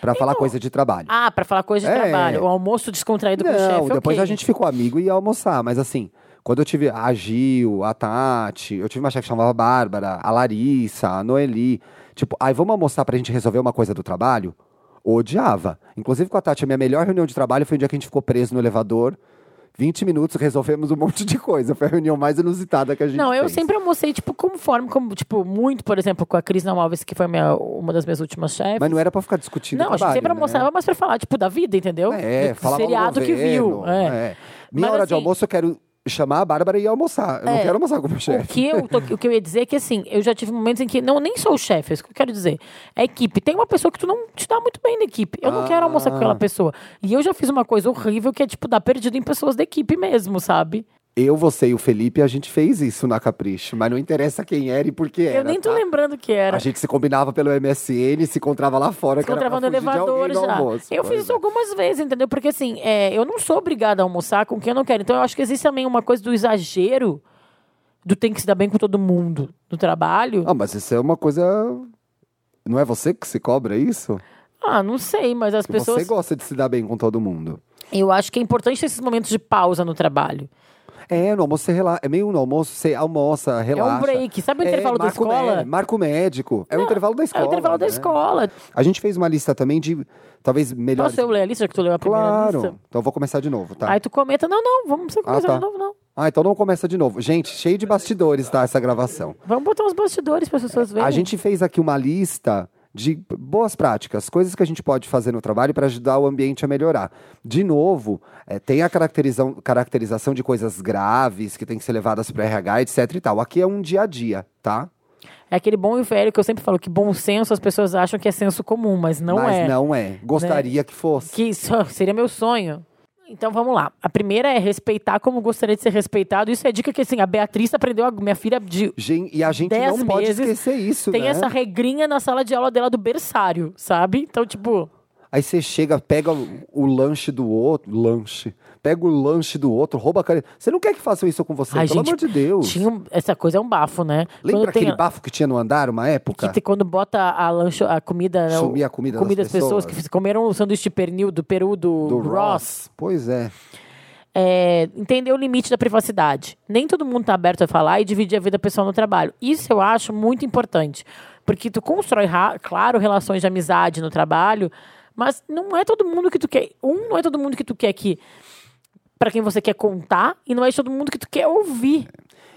Pra falar coisa de trabalho. Ah, pra falar coisa de É. trabalho. O almoço descontraído com o não, chefe, depois ok. a gente ficou amigo e ia almoçar, mas assim, quando eu tive a Gil, a Tati, eu tive uma chefe que chamava Bárbara, a Larissa, a Noeli, tipo, aí vamos almoçar pra gente resolver uma coisa do trabalho? Odiava. Inclusive com a Tati, a minha melhor reunião de trabalho foi o dia que a gente ficou preso no elevador. 20 minutos, resolvemos um monte de coisa. Foi a reunião mais inusitada que a gente Não, eu fez. sempre almocei, tipo, conforme, como, tipo, muito, por exemplo, com a Cris Alves, que foi minha, uma das minhas últimas chefes. Mas não era pra ficar discutindo Não, a gente trabalho, sempre né? almoçava, mas pra falar, tipo, da vida, entendeu? É, Do falava seriado no que governo, viu. É. é. Minha Mas, hora de assim- almoço eu quero chamar a Bárbara e almoçar. Eu não É, quero almoçar com o meu O chefe. que, eu tô- o que eu ia dizer é que, assim, eu já tive momentos em que, não, nem sou o chefe, é isso que eu quero dizer. É equipe. Tem uma pessoa que tu não te dá muito bem na equipe. Eu não quero almoçar com aquela Ah. pessoa. E eu já fiz uma coisa horrível que é, tipo, dar perdido em pessoas da equipe mesmo, sabe? Eu, você e o Felipe, a gente fez isso na Capricho, mas não interessa quem era e por que era. eu nem tô tá? lembrando o que era. A gente se combinava pelo MSN, se encontrava lá fora, Se que era encontrava no elevador já. almoço. Eu fiz isso é. algumas vezes, entendeu? Porque assim, é, eu não sou obrigada a almoçar com quem eu não quero. Então eu acho que existe também uma coisa do exagero do tem que se dar bem com todo mundo no trabalho. Ah, mas isso é uma coisa... Não é você que se cobra isso? Ah, não sei, mas as Que pessoas. Você gosta de se dar bem com todo mundo. Eu acho que é importante ter esses momentos de pausa no trabalho. É, no almoço você relaxa. É meio no almoço, você almoça, relaxa. É um break. Sabe o intervalo da marco escola? mé- marco médico. É o intervalo da escola. É o intervalo da né? escola. A gente fez uma lista também de, talvez, melhores... Posso eu ler a lista que tu leu a primeira Claro. lista? Então eu vou começar de novo, tá? Aí tu comenta, não, não, vamos começar tá. de novo, não. Ah, então não começa de novo. Gente, cheio de bastidores, tá? Essa gravação. Vamos botar uns bastidores para as pessoas verem. A gente fez aqui uma lista de boas práticas, coisas que a gente pode fazer no trabalho para ajudar o ambiente a melhorar. De novo, eh, tem a caracterização, caracterização de coisas graves que tem que ser levadas para RH, etc e tal. Aqui é um dia a dia, tá? É aquele bom e velho que eu sempre falo que bom senso as pessoas acham que é senso comum, mas não Mas é. não é. Gostaria que fosse. Que seria meu sonho. Então vamos lá. A primeira é respeitar como gostaria de ser respeitado. Isso é dica que assim, a Beatriz aprendeu, a minha filha de Gen- E a gente não pode meses, esquecer isso, tem né? essa regrinha na sala de aula dela do berçário, sabe? Então, tipo, Aí você chega, pega o, o lanche do outro, lanche, pega o lanche do outro, rouba a caneta. Você não quer que façam isso com você, ai, pelo gente, amor de Deus. tinha essa coisa é um bafo, né? Lembra Quando tem aquele a- bafo que tinha no andar uma época? que quando bota a lancho, a comida, né, Sumia a comida das das pessoas, pessoas. que comeram o sanduíche de pernil do Peru do, do Ross. Ross. Pois é. é, entender o limite da privacidade. Nem todo mundo está aberto a falar e dividir a vida pessoal no trabalho. Isso eu acho muito importante. Porque tu constrói, claro, relações de amizade no trabalho, mas não é todo mundo que tu quer. Um, não é todo mundo que tu quer que. para quem você quer contar, e não é todo mundo que tu quer ouvir.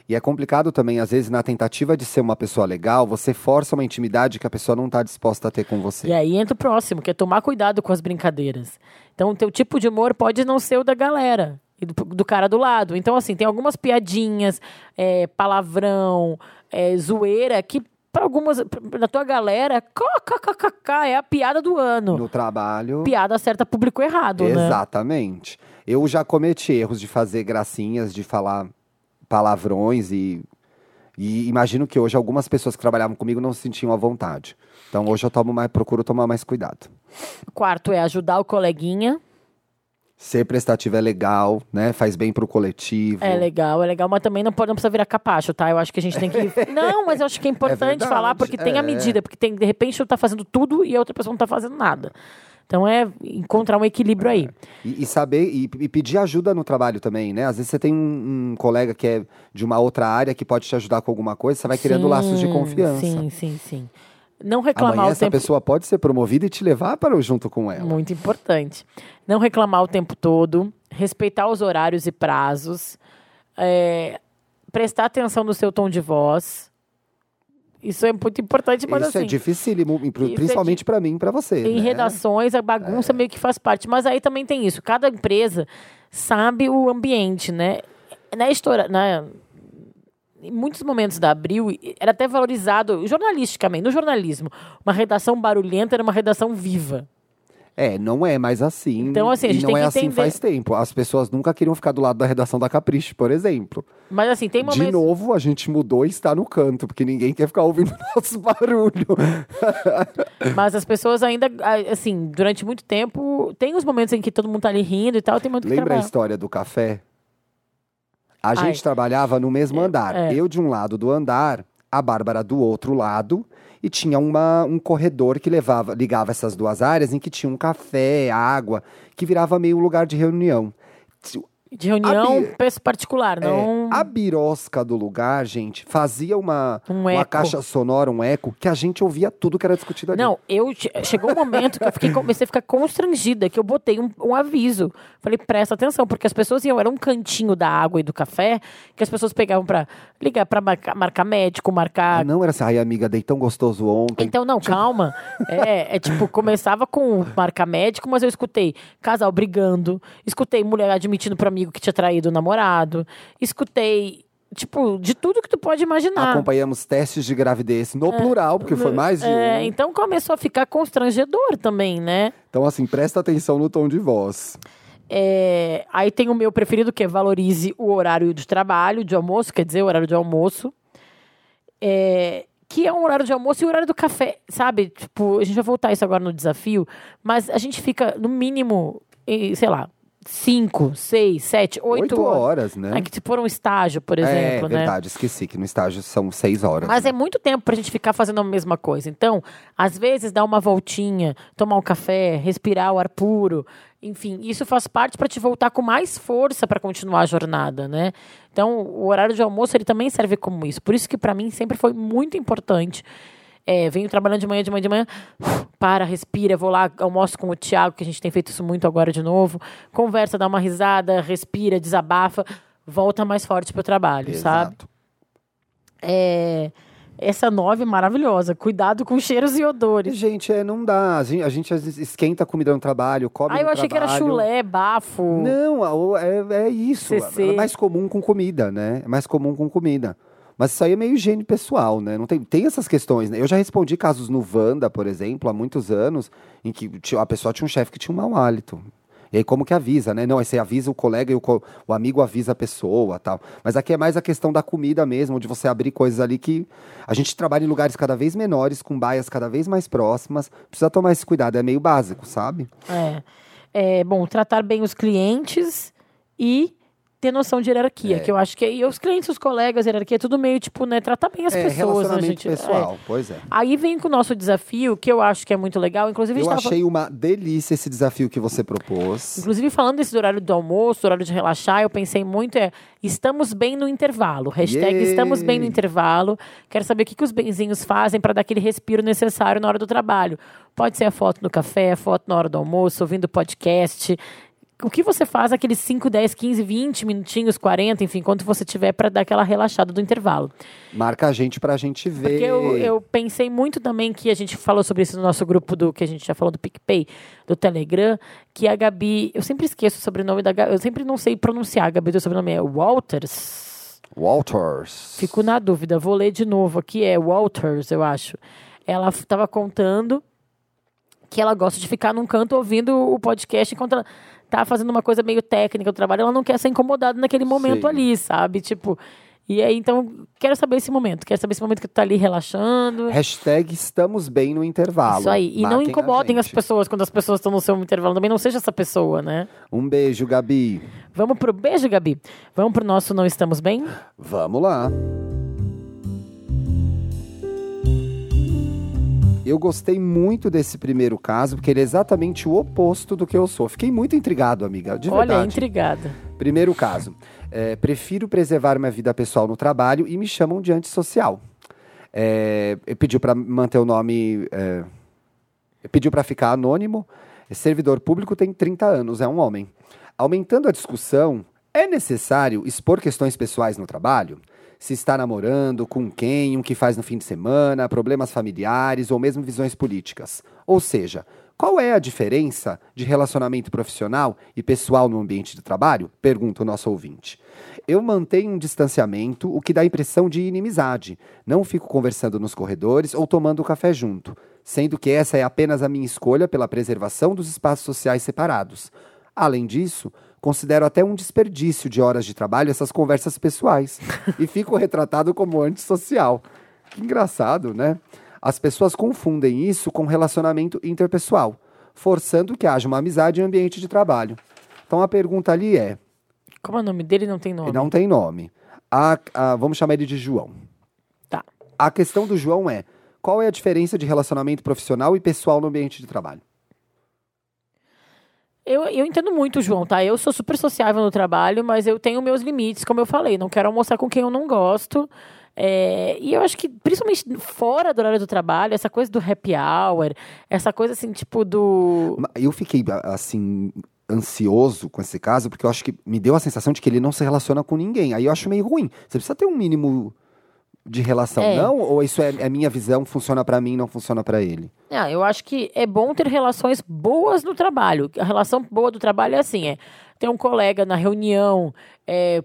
E é complicado também, às vezes, na tentativa de ser uma pessoa legal, você força uma intimidade que a pessoa não está disposta a ter com você. E aí entra o próximo, que é tomar cuidado com as brincadeiras. Então, o teu tipo de humor pode não ser o da galera. E do, do cara do lado. Então, assim, tem algumas piadinhas, é, palavrão, é, zoeira, que para algumas. Na tua galera, kkkk, é a piada do ano. No trabalho. Piada certa público errado, né? Exatamente. Eu já cometi erros de fazer gracinhas, de falar palavrões e, e imagino que hoje algumas pessoas que trabalhavam comigo não se sentiam à vontade. Então hoje eu tomo mais, procuro tomar mais cuidado. Quarto é ajudar o coleguinha. Ser prestativo é legal, né? Faz bem pro coletivo. É legal, é legal, mas também não, pode, não precisa virar capacho, tá? Eu acho que a gente tem que. Não, mas eu acho que é importante verdade, falar, porque tem a é. medida, porque tem, de repente, tu tá fazendo tudo e a outra pessoa não tá fazendo nada. Então é encontrar um equilíbrio aí. E, e saber e, e pedir ajuda no trabalho também, né? Às vezes você tem um, um colega que é de uma outra área que pode te ajudar com alguma coisa, você vai criando Sim, laços de confiança. Sim, sim, sim. Não reclamar Amanhã o essa tempo. pessoa pode ser promovida e te levar para o junto com ela. Muito importante. Não reclamar o tempo todo, respeitar os horários e prazos, é, prestar atenção no seu tom de voz. Isso é muito importante, mas Isso assim. é dificílimo, e isso é principalmente pra mim e pra você. Em né? redações, a bagunça meio que faz parte. Mas aí também tem isso. Cada empresa sabe o ambiente, né? Na história, na, em muitos momentos da Abril, era até valorizado jornalisticamente, no jornalismo. Uma redação barulhenta era uma redação viva. É, não é mais assim. Então, assim, a e gente não tem é que assim entender- faz tempo. As pessoas nunca queriam ficar do lado da redação da Capricho, por exemplo. Mas assim, tem momentos. De novo, a gente mudou e está no canto, porque ninguém quer ficar ouvindo nosso barulho. Mas as pessoas ainda, assim, durante muito tempo, tem os momentos em que todo mundo tá ali rindo e tal, tem muito que Lembra a trabalhar. história do café? A Ai. gente trabalhava no mesmo andar. é. Eu de um lado do andar, a Bárbara do outro lado, e tinha uma, um corredor que levava, ligava essas duas áreas, em que tinha um café, água, que virava meio lugar de reunião. De reunião A Bia- peço particular, não. A birosca do lugar, gente, fazia uma, Um uma eco. caixa sonora, um eco, que a gente ouvia tudo que era discutido ali. Não, eu che- chegou um momento que eu fiquei, comecei a ficar constrangida, que eu botei um, um aviso. Falei, presta atenção, porque as pessoas iam, era um cantinho da água e do café, que as pessoas pegavam pra ligar pra marcar, marcar médico, marcar. Ah, não era assim, ai amiga, dei tão gostoso ontem. Então, não, calma. É, é tipo, começava com marca médico, mas eu escutei casal brigando, escutei mulher admitindo pro amigo que tinha traído o namorado, escutei, tipo, de tudo que tu pode imaginar. Acompanhamos testes de gravidez no plural, porque foi mais de É, um. então começou a ficar constrangedor também, né? Então, assim, presta atenção no tom de voz. É, aí tem o meu preferido, que é valorize o horário de trabalho, de almoço, quer dizer, o horário de almoço. É, que é um horário de almoço e o horário do café, sabe? Tipo, a gente vai voltar isso agora no desafio, mas a gente fica, no mínimo, sei lá, cinco, seis, sete, oito, Oito horas, né? É que se for um estágio, por é exemplo, né? verdade, esqueci que no estágio são seis horas. Mas é muito tempo pra gente ficar fazendo a mesma coisa. Então, às vezes, dar uma voltinha, tomar um café, respirar o ar puro, enfim, isso faz parte para te voltar com mais força para continuar a jornada, né? Então, o horário de almoço ele também serve como isso. Por isso que para mim sempre foi muito importante. É, venho trabalhando de manhã, de manhã, de manhã, para, respira, vou lá, almoço com o Thiago, que a gente tem feito isso muito agora de novo. Conversa, dá uma risada, respira, desabafa, volta mais forte pro trabalho, sabe? Exato. É, essa nove maravilhosa. Cuidado com cheiros e odores. gente, é, não dá. A gente, a gente esquenta a comida no trabalho, come Ah, eu achei que era trabalho. chulé, bafo. Não, o- é, é isso. CC. É mais comum com comida, né? É mais comum com comida. Mas isso aí é meio higiene pessoal, né? Não tem, tem essas questões, né? Eu já respondi casos no Wanda, por exemplo, há muitos anos, em que a pessoa tinha um chefe que tinha um mau hálito. E aí, como que avisa, né? Não, aí você avisa o colega e o, co- o amigo avisa a pessoa tal. Mas aqui é mais a questão da comida mesmo, de você abrir coisas ali que. A gente trabalha em lugares cada vez menores, com baias cada vez mais próximas. Precisa tomar esse cuidado, é meio básico, sabe? É. É, bom, tratar bem os clientes e ter noção de hierarquia, que eu acho que e os clientes, os colegas, hierarquia, é tudo meio tipo, né, tratar bem as é, pessoas, né, gente? pessoal, É. pois é. Aí vem com o nosso desafio, que eu acho que é muito legal, inclusive a Eu achei uma delícia esse desafio que você propôs. Inclusive, falando desse horário do almoço, horário de relaxar, eu pensei muito é estamos bem no intervalo. Hashtag Yay! estamos bem no intervalo. Quero saber o que, que os benzinhos fazem para dar aquele respiro necessário na hora do trabalho. Pode ser a foto no café, a foto na hora do almoço, ouvindo podcast. O que você faz aqueles 5, 10, 15, 20 minutinhos, 40, enfim, quanto você tiver para dar aquela relaxada do intervalo. Marca a gente pra gente ver. Porque eu, eu pensei muito também que a gente falou sobre isso no nosso grupo do que a gente já falou do PicPay, do Telegram, que a Gabi. Eu sempre esqueço o sobrenome da Gabi. Eu sempre não sei pronunciar. A Gabi, teu sobrenome é Walters. Walters. Fico na dúvida. Vou ler de novo aqui. É Walters, eu acho. Ela estava contando que ela gosta de ficar num canto ouvindo o podcast enquanto ela tá fazendo uma coisa meio técnica do trabalho. Ela não quer ser incomodada naquele momento Sim. ali, sabe? Tipo. E aí, então, quero saber esse momento. Quero saber esse momento que tu tá ali relaxando. Hashtag estamos bem no intervalo. Isso aí. E não Marquem a incomodem as pessoas quando as pessoas estão no seu intervalo. Também não seja essa pessoa, né? Um beijo, Gabi. Vamos pro beijo, Gabi. Vamos pro nosso Não Estamos Bem? Vamos lá. Eu gostei muito desse primeiro caso, porque ele é exatamente o oposto do que eu sou. Fiquei muito intrigado, amiga, de Olha, verdade. intrigada. Primeiro caso. É, prefiro preservar minha vida pessoal no trabalho e me chamam de antissocial. É, pediu para manter o nome. É, pediu para ficar anônimo. Servidor público tem 30 anos, é um homem. Aumentando a discussão, é necessário expor questões pessoais no trabalho? Se está namorando, com quem, o que faz no fim de semana, problemas familiares ou mesmo visões políticas. Ou seja, qual é a diferença de relacionamento profissional e pessoal no ambiente de trabalho? Pergunta o nosso ouvinte. Eu mantenho um distanciamento, o que dá a impressão de inimizade. Não fico conversando nos corredores ou tomando café junto, sendo que essa é apenas a minha escolha pela preservação dos espaços sociais separados. Além disso, considero até um desperdício de horas de trabalho essas conversas pessoais e fico retratado como antissocial. Que engraçado, né? As pessoas confundem isso com relacionamento interpessoal, forçando que haja uma amizade em ambiente de trabalho. Então a pergunta ali é: Como é o nome dele? Não tem nome. não tem nome. A- a- vamos chamar ele de João. Tá. A questão do João é: qual é a diferença de relacionamento profissional e pessoal no ambiente de trabalho? Eu, eu entendo muito, João, tá? Eu sou super sociável no trabalho, mas eu tenho meus limites, como eu falei. Não quero almoçar com quem eu não gosto. É, e eu acho que, principalmente fora do horário do trabalho, essa coisa do happy hour, essa coisa assim, tipo do. Eu fiquei, assim, ansioso com esse caso, porque eu acho que me deu a sensação de que ele não se relaciona com ninguém. Aí eu acho meio ruim. Você precisa ter um mínimo de relação, é. não? Ou isso é, é minha visão, funciona para mim, não funciona para ele? Ah, eu acho que é bom ter relações boas no trabalho. A relação boa do trabalho é assim, é ter um colega na reunião, é,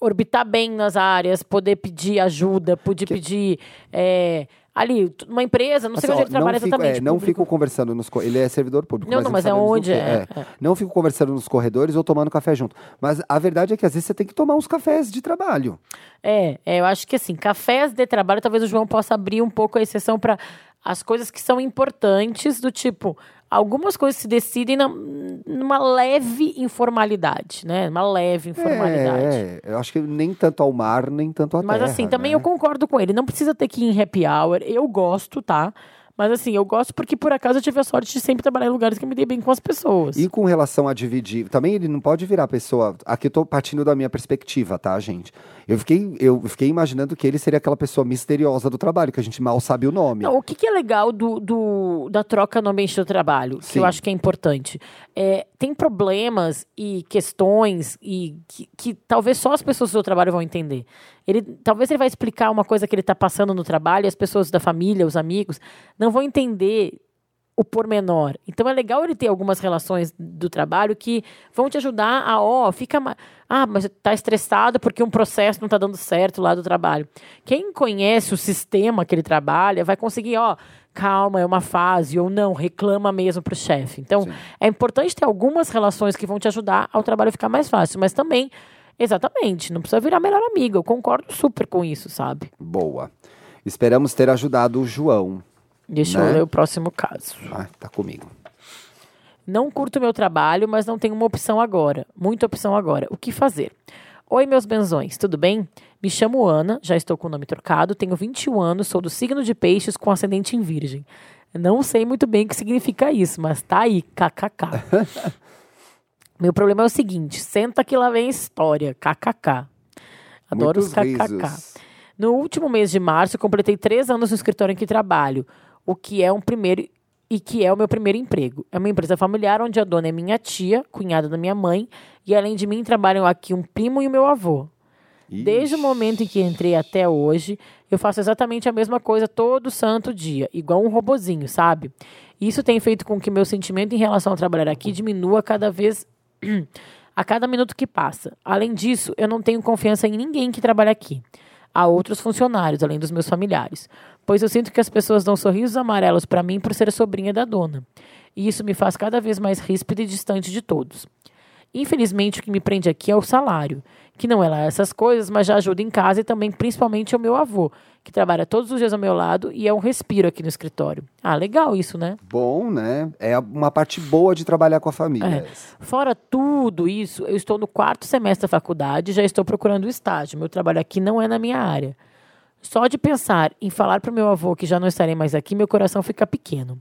orbitar bem nas áreas, poder pedir ajuda, poder que... pedir é, ali, uma empresa, não sei onde ele trabalha fico, exatamente. É, não fico conversando nos. Ele é servidor público. Não, mas não, mas é onde é, é, Não fico conversando nos corredores ou tomando café junto. Mas a verdade é que às vezes você tem que tomar uns cafés de trabalho. É, é eu acho que assim, cafés de trabalho, talvez o João possa abrir um pouco a exceção para as coisas que são importantes, do tipo, algumas coisas se decidem na, numa leve informalidade, né? Uma leve informalidade. É, eu acho que nem tanto ao mar, nem tanto à Mas terra, assim, também né? eu concordo com ele. Não precisa ter que ir em happy hour. Eu gosto, tá? Mas assim, eu gosto porque por acaso eu tive a sorte de sempre trabalhar em lugares que me dei bem com as pessoas. E com relação a dividir, também ele não pode virar pessoa. Aqui eu tô partindo da minha perspectiva, tá, gente? Eu fiquei, eu fiquei imaginando que ele seria aquela pessoa misteriosa do trabalho, que a gente mal sabe o nome. Não, o que, que é legal do, do, da troca no ambiente do trabalho, que Sim. eu acho que é importante? É, tem problemas e questões e que, que talvez só as pessoas do trabalho vão entender. Ele, talvez ele vai explicar uma coisa que ele está passando no trabalho e as pessoas da família, os amigos, não vão entender o pormenor. Então é legal ele ter algumas relações do trabalho que vão te ajudar a, ó, fica. Ah, mas tá estressado porque um processo não tá dando certo lá do trabalho. Quem conhece o sistema que ele trabalha vai conseguir, ó, calma, é uma fase, ou não, reclama mesmo pro chefe. Então, Sim. é importante ter algumas relações que vão te ajudar ao trabalho ficar mais fácil, mas também. Exatamente, não precisa virar melhor amigo. Eu concordo super com isso, sabe? Boa. Esperamos ter ajudado o João. Deixa né? eu ler o próximo caso. Ah, tá comigo. Não curto meu trabalho, mas não tenho uma opção agora. Muita opção agora. O que fazer? Oi, meus benzões, tudo bem? Me chamo Ana, já estou com o nome trocado, tenho 21 anos, sou do signo de peixes com ascendente em virgem. Não sei muito bem o que significa isso, mas tá aí, kkk. Meu problema é o seguinte, senta que lá vem história, kkk. Adoro Muitos os kkk. Risos. No último mês de março, completei três anos no escritório em que trabalho o que é um primeiro e que é o meu primeiro emprego. É uma empresa familiar onde a dona é minha tia, cunhada da minha mãe, e além de mim trabalham aqui um primo e o meu avô. Ixi. Desde o momento em que entrei até hoje, eu faço exatamente a mesma coisa todo santo dia, igual um robozinho, sabe? Isso tem feito com que meu sentimento em relação ao trabalhar aqui diminua cada vez a cada minuto que passa. Além disso, eu não tenho confiança em ninguém que trabalha aqui. Há outros funcionários, além dos meus familiares pois eu sinto que as pessoas dão sorrisos amarelos para mim por ser a sobrinha da dona. E isso me faz cada vez mais ríspida e distante de todos. Infelizmente, o que me prende aqui é o salário, que não é lá essas coisas, mas já ajuda em casa e também principalmente o meu avô, que trabalha todos os dias ao meu lado e é um respiro aqui no escritório. Ah, legal isso, né? Bom, né? É uma parte boa de trabalhar com a família. É. Fora tudo isso, eu estou no quarto semestre da faculdade e já estou procurando estágio. Meu trabalho aqui não é na minha área. Só de pensar em falar para o meu avô que já não estarei mais aqui, meu coração fica pequeno.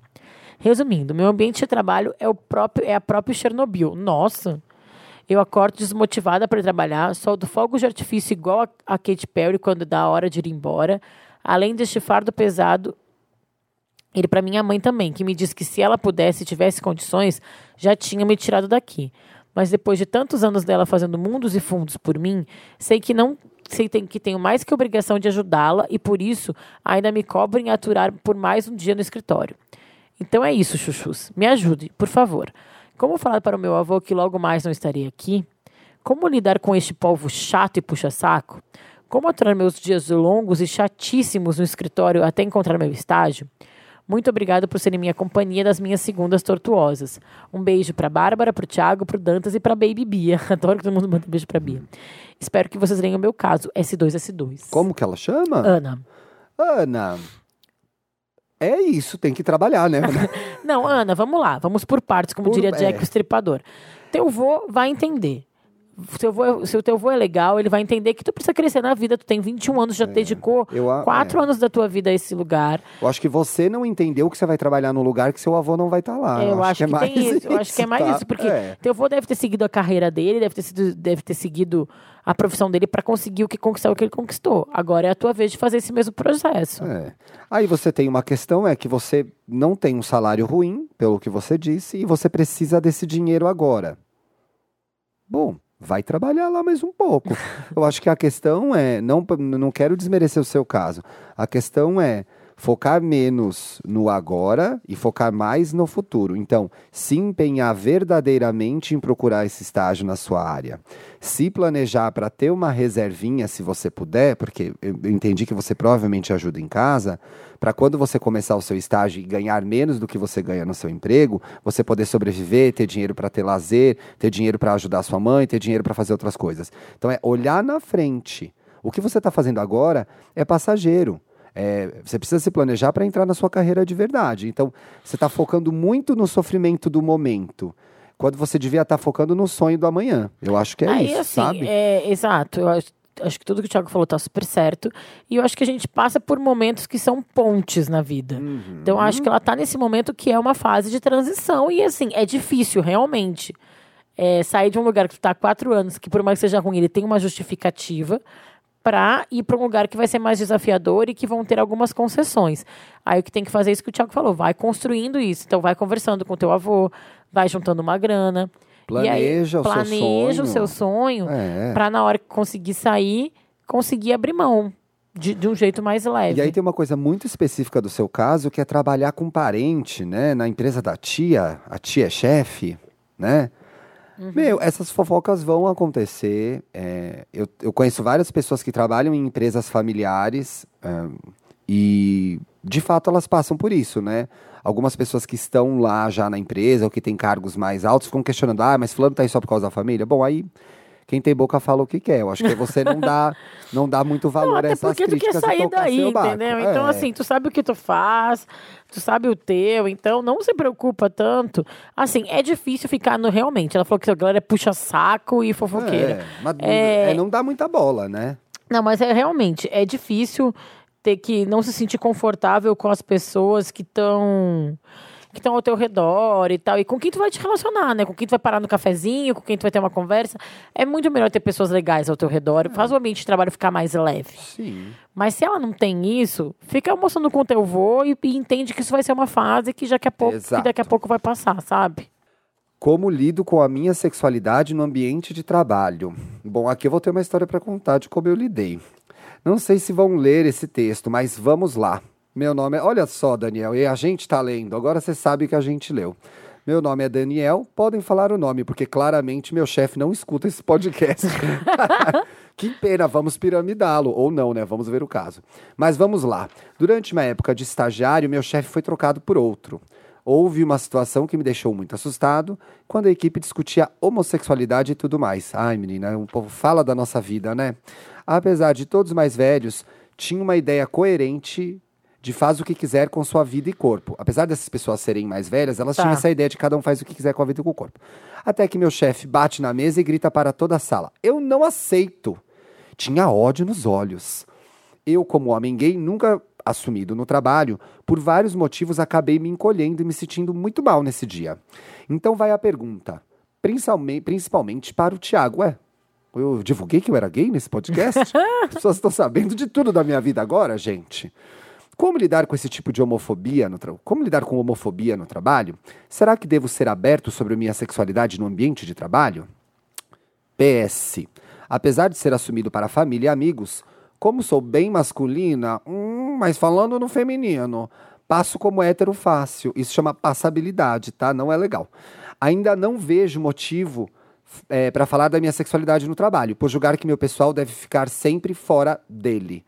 Resumindo, meu ambiente de trabalho é o próprio é a própria Chernobyl. Nossa. Eu acordo desmotivada para trabalhar, solto fogos de artifício igual a, a Perry quando dá a hora de ir embora, além deste fardo pesado ele para minha mãe também, que me disse que se ela pudesse e tivesse condições, já tinha me tirado daqui. Mas depois de tantos anos dela fazendo mundos e fundos por mim, sei que não sei que tenho mais que obrigação de ajudá-la e por isso ainda me cobro em aturar por mais um dia no escritório. Então é isso, chuchus. Me ajude, por favor. Como falar para o meu avô que logo mais não estarei aqui? Como lidar com este povo chato e puxa-saco? Como aturar meus dias longos e chatíssimos no escritório até encontrar meu estágio? Muito obrigado por serem minha companhia das minhas segundas tortuosas. Um beijo para Bárbara, para o Thiago, para o Dantas e para Baby Bia. Adoro que todo mundo manda um beijo para Bia. Espero que vocês leiam o meu caso, S2S2. Como que ela chama? Ana. Ana. É isso, tem que trabalhar, né? Não, Ana, vamos lá. Vamos por partes, como por, diria Jack é. o Estripador. Teu vô vai entender. Se, o teu avô é legal, ele vai entender que tu precisa crescer na vida. Tu tem 21 anos, já é. dedicou eu, 4 é. anos da tua vida a esse lugar. Eu acho que você não entendeu que você vai trabalhar num lugar que seu avô não vai estar tá lá. Eu, eu acho, acho, que, é tem isso. isso. Eu acho que é mais tá? isso, porque é. teu avô deve ter seguido a carreira dele, deve ter, sido, deve ter seguido a profissão dele para conseguir o que conquistar o que ele conquistou. Agora é a tua vez de fazer esse mesmo processo. É. Aí você tem uma questão é que você não tem um salário ruim, pelo que você disse, e você precisa desse dinheiro agora. Bom, vai trabalhar lá mais um pouco. Eu acho que a questão é, não, não quero desmerecer o seu caso. A questão é focar menos no agora e focar mais no futuro. Então, se empenhar verdadeiramente em procurar esse estágio na sua área. Se planejar para ter uma reservinha, se você puder, porque eu entendi que você provavelmente ajuda em casa, para quando você começar o seu estágio e ganhar menos do que você ganha no seu emprego, você poder sobreviver, ter dinheiro para ter lazer, ter dinheiro para ajudar sua mãe, ter dinheiro para fazer outras coisas. Então, é olhar na frente. O que você está fazendo agora é passageiro. É, você precisa se planejar para entrar na sua carreira de verdade. Então, você está focando muito no sofrimento do momento. Quando você devia estar tá focando no sonho do amanhã. Eu acho que é Aí, isso, assim, sabe? É, exato. Eu acho, acho que tudo que o Thiago falou está super certo. E eu acho que a gente passa por momentos que são pontes na vida. Uhum. Então, acho que ela está nesse momento que é uma fase de transição. E, assim, é difícil, realmente. É, sair de um lugar que tu está há quatro anos, que por mais que seja ruim, ele tem uma justificativa para ir para um lugar que vai ser mais desafiador e que vão ter algumas concessões. Aí o que tem que fazer é isso que o Tiago falou, vai construindo isso. Então vai conversando com o teu avô, vai juntando uma grana. Planeja aí, o planeja seu sonho. o seu sonho é. para na hora que conseguir sair, conseguir abrir mão. De, de, um jeito mais leve. E aí tem uma coisa muito específica do seu caso, que é trabalhar com parente, né? Na empresa da tia, a tia é chefe, né? Uhum. Meu, essas fofocas vão acontecer. É, eu, eu conheço várias pessoas que trabalham em empresas familiares um, e, de fato, elas passam por isso, né? Algumas pessoas que estão lá já na empresa ou que têm cargos mais altos ficam questionando: ah, mas Fulano tá aí só por causa da família? Bom, aí quem tem boca fala o que quer. Eu acho que você não dá, não dá muito valor não, a essas críticas. Porque tu quer sair daí, entendeu? Então, é. assim, tu sabe o que tu faz, tu sabe o teu, então não se preocupa tanto. Assim, é difícil ficar no realmente. Ela falou que a galera puxa saco e fofoqueira. É, mas é... é não dá muita bola, né? Não, mas é realmente, é difícil ter que não se sentir confortável com as pessoas que estão que estão ao teu redor e tal. E com quem tu vai te relacionar, né? Com quem tu vai parar no cafezinho, com quem tu vai ter uma conversa. É muito melhor ter pessoas legais ao teu redor. Faz o ambiente de trabalho ficar mais leve. Sim. Mas se ela não tem isso, fica almoçando com o teu vô e, e entende que isso vai ser uma fase que, já que, a pouco, que daqui a pouco vai passar, sabe? Como lido com a minha sexualidade no ambiente de trabalho? Bom, aqui eu vou ter uma história para contar de como eu lidei. Não sei se vão ler esse texto, mas vamos lá. Meu nome é. Olha só, Daniel, e a gente está lendo. Agora você sabe que a gente leu. Meu nome é Daniel. Podem falar o nome, porque claramente meu chefe não escuta esse podcast. que pena, vamos piramidá-lo. Ou não, né? Vamos ver o caso. Mas vamos lá. Durante uma época de estagiário, meu chefe foi trocado por outro. Houve uma situação que me deixou muito assustado quando a equipe discutia homossexualidade e tudo mais. Ai, menina, o povo fala da nossa vida, né? Apesar de todos mais velhos, tinha uma ideia coerente de faz o que quiser com sua vida e corpo. Apesar dessas pessoas serem mais velhas, elas tá. tinham essa ideia de cada um faz o que quiser com a vida e com o corpo. Até que meu chefe bate na mesa e grita para toda a sala: Eu não aceito. Tinha ódio nos olhos. Eu, como homem gay, nunca assumido no trabalho, por vários motivos acabei me encolhendo e me sentindo muito mal nesse dia. Então vai a pergunta, principalmente, principalmente para o Tiago. Ué, eu divulguei que eu era gay nesse podcast? As pessoas estão sabendo de tudo da minha vida agora, gente. Como lidar com esse tipo de homofobia no tra... Como lidar com homofobia no trabalho? Será que devo ser aberto sobre minha sexualidade no ambiente de trabalho? PS. Apesar de ser assumido para família e amigos, como sou bem masculina, hum, mas falando no feminino, passo como hétero fácil. Isso chama passabilidade, tá? Não é legal. Ainda não vejo motivo é, para falar da minha sexualidade no trabalho, por julgar que meu pessoal deve ficar sempre fora dele.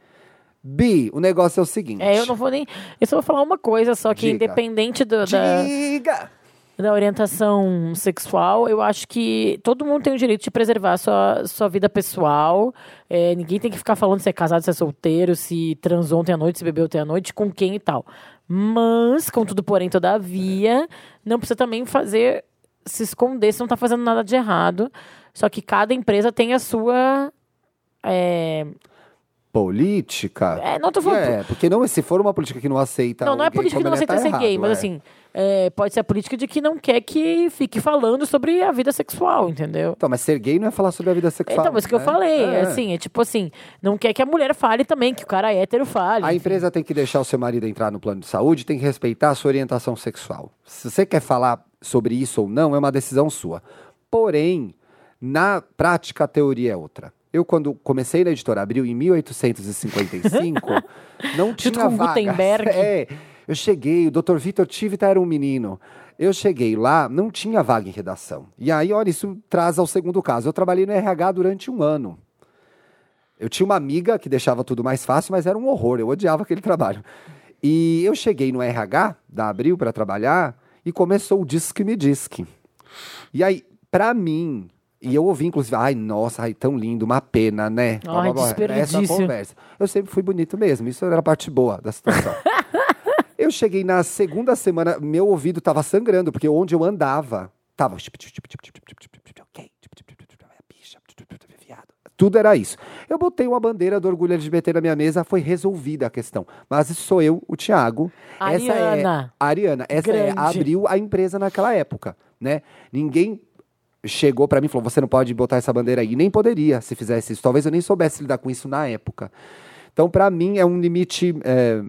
Bi, o negócio é o seguinte. É, eu não vou nem. Eu só vou falar uma coisa, só que Diga. independente do, da. Diga! Da orientação sexual, eu acho que todo mundo tem o direito de preservar a sua, sua vida pessoal. É, ninguém tem que ficar falando se é casado, se é solteiro, se transou ontem à noite, se bebeu ontem à noite, com quem e tal. Mas, contudo, porém, todavia, não precisa também fazer se esconder se não está fazendo nada de errado Só que cada empresa tem a sua. É, política. É, não tô falando. É, porque não, se for uma política que não aceita. Não, não é política que não aceita tá ser errado, gay, mas é. assim, é, pode ser a política de que não quer que fique falando sobre a vida sexual, entendeu? Então, mas ser gay não é falar sobre a vida sexual. Então, mas o que eu né? falei, é. assim, é tipo assim, não quer que a mulher fale também, que o cara hétero fale. A enfim. empresa tem que deixar o seu marido entrar no plano de saúde, tem que respeitar a sua orientação sexual. Se você quer falar sobre isso ou não, é uma decisão sua. Porém, na prática, a teoria é outra. Eu, quando comecei na Editora Abril, em 1855, não tinha com vaga. Gutenberg. É, eu cheguei, o Dr. Vitor Tivita era um menino. Eu cheguei lá, não tinha vaga em redação. E aí, olha, isso traz ao segundo caso. Eu trabalhei no RH durante um ano. Eu tinha uma amiga que deixava tudo mais fácil, mas era um horror. Eu odiava aquele trabalho. E eu cheguei no RH da Abril para trabalhar e começou o Disque Me Disque. E aí, para mim, e eu ouvi, inclusive, ai, nossa, ai, tão lindo, uma pena, né? Ai, desperdício. Essa conversa. Eu sempre fui bonito mesmo, isso era a parte boa da situação. eu cheguei na segunda semana, meu ouvido tava sangrando, porque onde eu andava, tava... Tudo era isso. Eu botei uma bandeira do orgulho LGBT na minha mesa, foi resolvida a questão. Mas sou eu, o Thiago. Ariana. Essa é a Ariana. Essa é, abriu a empresa naquela época, né? Ninguém chegou para mim e falou: você não pode botar essa bandeira aí. Nem poderia se fizesse isso. Talvez eu nem soubesse lidar com isso na época. Então, para mim, é um limite. É...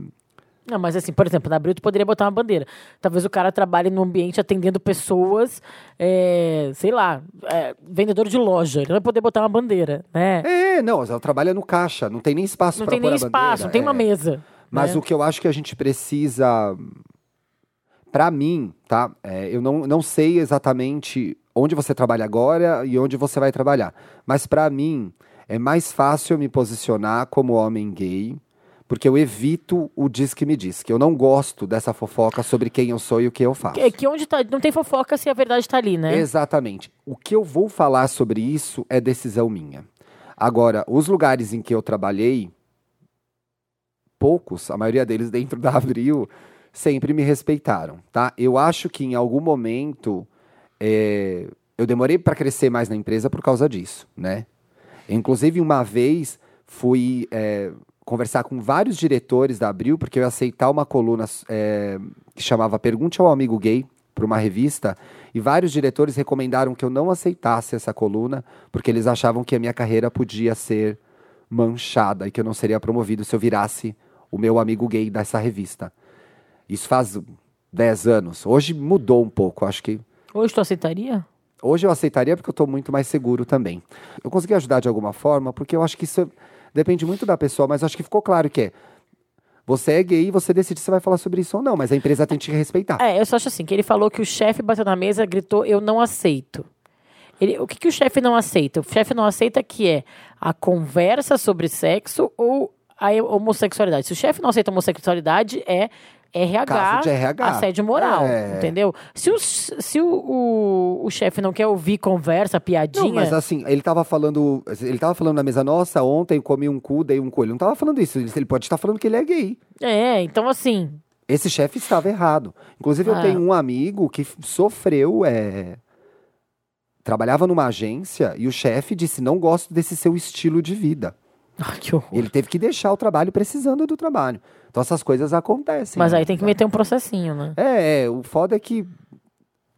Não, mas assim, por exemplo, na Abril tu poderia botar uma bandeira. Talvez o cara trabalhe no ambiente atendendo pessoas, é, sei lá, é, vendedor de loja. Ele não vai poder botar uma bandeira, né? É, não, ela trabalha no caixa, não tem nem espaço para Não tem nem espaço, não tem uma é. mesa. Mas né? o que eu acho que a gente precisa. Para mim, tá? É, eu não, não sei exatamente onde você trabalha agora e onde você vai trabalhar. Mas para mim é mais fácil me posicionar como homem gay, porque eu evito o diz que me diz, que eu não gosto dessa fofoca sobre quem eu sou e o que eu faço. É que onde tá, não tem fofoca se a verdade está ali, né? Exatamente. O que eu vou falar sobre isso é decisão minha. Agora, os lugares em que eu trabalhei, poucos, a maioria deles dentro da Abril, sempre me respeitaram, tá? Eu acho que em algum momento é, eu demorei para crescer mais na empresa por causa disso, né? Inclusive, uma vez fui é, conversar com vários diretores da Abril, porque eu ia aceitar uma coluna é, que chamava Pergunte ao Amigo Gay, para uma revista, e vários diretores recomendaram que eu não aceitasse essa coluna, porque eles achavam que a minha carreira podia ser manchada e que eu não seria promovido se eu virasse o meu amigo gay dessa revista. Isso faz 10 anos. Hoje mudou um pouco, acho que Hoje tu aceitaria? Hoje eu aceitaria porque eu estou muito mais seguro também. Eu consegui ajudar de alguma forma, porque eu acho que isso depende muito da pessoa, mas acho que ficou claro que é. Você é gay e você decide se vai falar sobre isso ou não, mas a empresa tem que respeitar. É, eu só acho assim, que ele falou que o chefe bateu na mesa e gritou, eu não aceito. Ele, o que, que o chefe não aceita? O chefe não aceita que é a conversa sobre sexo ou a homossexualidade. Se o chefe não aceita a homossexualidade, é RH, Caso de RH. assédio moral, é. entendeu? Se, o, se o, o, o chefe não quer ouvir conversa, piadinha... Não, mas assim, ele tava falando, ele tava falando na mesa, nossa, ontem comi um cu, dei um coelho. Não tava falando isso, ele pode estar falando que ele é gay. É, então assim... Esse chefe estava errado. Inclusive, eu ah. tenho um amigo que sofreu, é... Trabalhava numa agência e o chefe disse, não gosto desse seu estilo de vida. Ah, que horror. Ele teve que deixar o trabalho precisando do trabalho. Então essas coisas acontecem. Mas né? aí tem que meter um processinho, né? É, é, o foda é que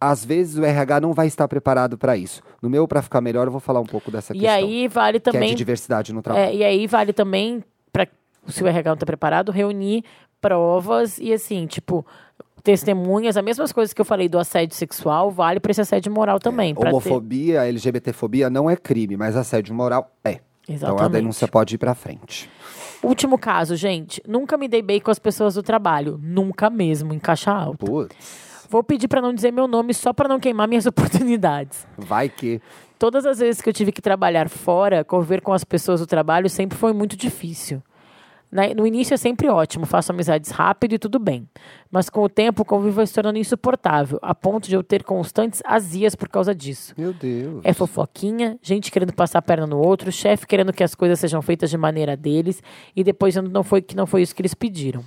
às vezes o RH não vai estar preparado para isso. No meu, para ficar melhor, eu vou falar um pouco dessa e questão. E aí vale também. Que é de diversidade no trabalho. É, e aí vale também, para se o RH não está preparado, reunir provas e assim, tipo, testemunhas, as mesmas coisas que eu falei do assédio sexual, vale para esse assédio moral também. É, homofobia, ter... LGBTfobia não é crime, mas assédio moral é. Exatamente. Então a denúncia pode ir para frente. Último caso, gente. Nunca me dei bem com as pessoas do trabalho. Nunca mesmo, em caixa alta. Putz. Vou pedir para não dizer meu nome só para não queimar minhas oportunidades. Vai que. Todas as vezes que eu tive que trabalhar fora, conviver com as pessoas do trabalho sempre foi muito difícil. No início é sempre ótimo, faço amizades rápido e tudo bem. Mas com o tempo o convívio vai se tornando insuportável, a ponto de eu ter constantes azias por causa disso. Meu Deus. É fofoquinha, gente querendo passar a perna no outro, chefe querendo que as coisas sejam feitas de maneira deles e depois não foi que não foi isso que eles pediram.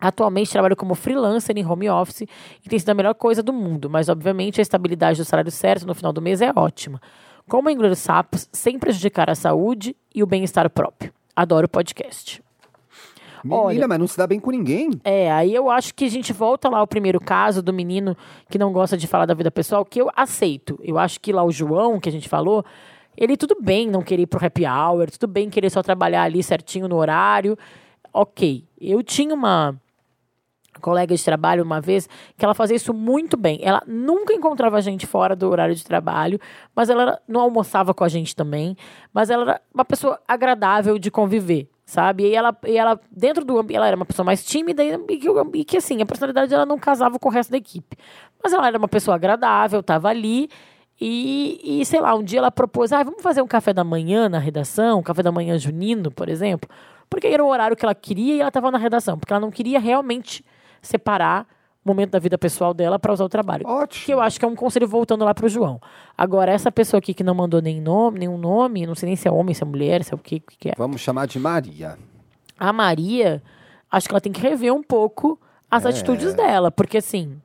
Atualmente trabalho como freelancer em home office e tem sido a melhor coisa do mundo, mas obviamente a estabilidade do salário certo no final do mês é ótima. Como engolir sapos sem prejudicar a saúde e o bem-estar próprio. Adoro o podcast. Menina, Olha, mas não se dá bem com ninguém. É, aí eu acho que a gente volta lá ao primeiro caso do menino que não gosta de falar da vida pessoal, que eu aceito. Eu acho que lá o João, que a gente falou, ele tudo bem não querer ir pro happy hour, tudo bem querer só trabalhar ali certinho no horário. Ok. Eu tinha uma colega de trabalho uma vez que ela fazia isso muito bem. Ela nunca encontrava a gente fora do horário de trabalho, mas ela não almoçava com a gente também, mas ela era uma pessoa agradável de conviver sabe? E ela, e ela dentro do ela era uma pessoa mais tímida e, e, que, e que, assim, a personalidade dela não casava com o resto da equipe. Mas ela era uma pessoa agradável, estava ali e, e, sei lá, um dia ela propôs, ah, vamos fazer um café da manhã na redação, um café da manhã junino, por exemplo, porque era o horário que ela queria e ela estava na redação, porque ela não queria realmente separar momento da vida pessoal dela para usar o trabalho. Ótimo. Que eu acho que é um conselho voltando lá pro João. Agora, essa pessoa aqui que não mandou nem nome, nenhum nome, não sei nem se é homem, se é mulher, se é o que, que é. Vamos chamar de Maria. A Maria, acho que ela tem que rever um pouco as é. atitudes dela, porque assim,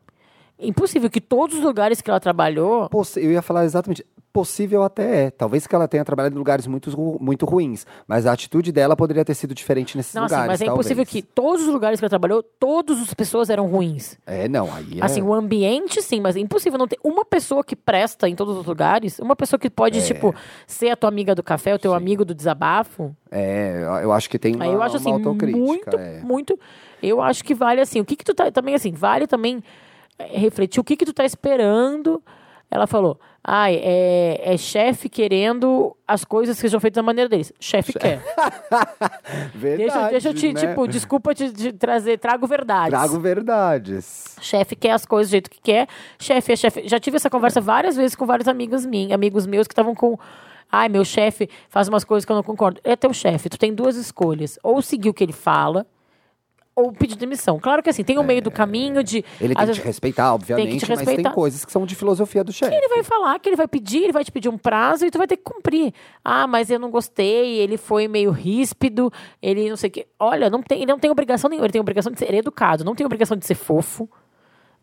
impossível que todos os lugares que ela trabalhou. Eu ia falar exatamente possível até é. Talvez que ela tenha trabalhado em lugares muito, muito ruins, mas a atitude dela poderia ter sido diferente nesses não, lugares. Sim, mas é talvez. impossível que todos os lugares que ela trabalhou, todas as pessoas eram ruins. É, não, aí é... Assim, o ambiente sim, mas é impossível não ter uma pessoa que presta em todos os lugares, uma pessoa que pode, é. tipo, ser a tua amiga do café, o teu sim. amigo do desabafo. É, eu acho que tem uma, eu acho, assim, autocrítica. Muito, é. muito... Eu acho que vale, assim, o que que tu tá... Também, assim, vale também refletir o que que tu tá esperando... Ela falou: Ai, é, é chefe querendo as coisas que sejam feitas da maneira deles. Chefe quer. Verdade, deixa, deixa eu te, né? tipo, desculpa te, te, trazer, trago verdades. Trago verdades. Chefe quer as coisas do jeito que quer. Chefe é chefe. Já tive essa conversa várias vezes com vários amigos, mim, amigos meus que estavam com. Ai, meu chefe faz umas coisas que eu não concordo. É teu chefe, tu tem duas escolhas. Ou seguir o que ele fala, ou pedir demissão. Claro que assim, tem o um meio do caminho de. Ele tem que te respeitar, obviamente, tem te respeitar. mas tem coisas que são de filosofia do chefe. Que ele vai falar, que ele vai pedir, ele vai te pedir um prazo e tu vai ter que cumprir. Ah, mas eu não gostei, ele foi meio ríspido, ele não sei o quê. Olha, não tem, ele não tem obrigação nenhuma, ele tem obrigação de ser educado, não tem obrigação de ser fofo.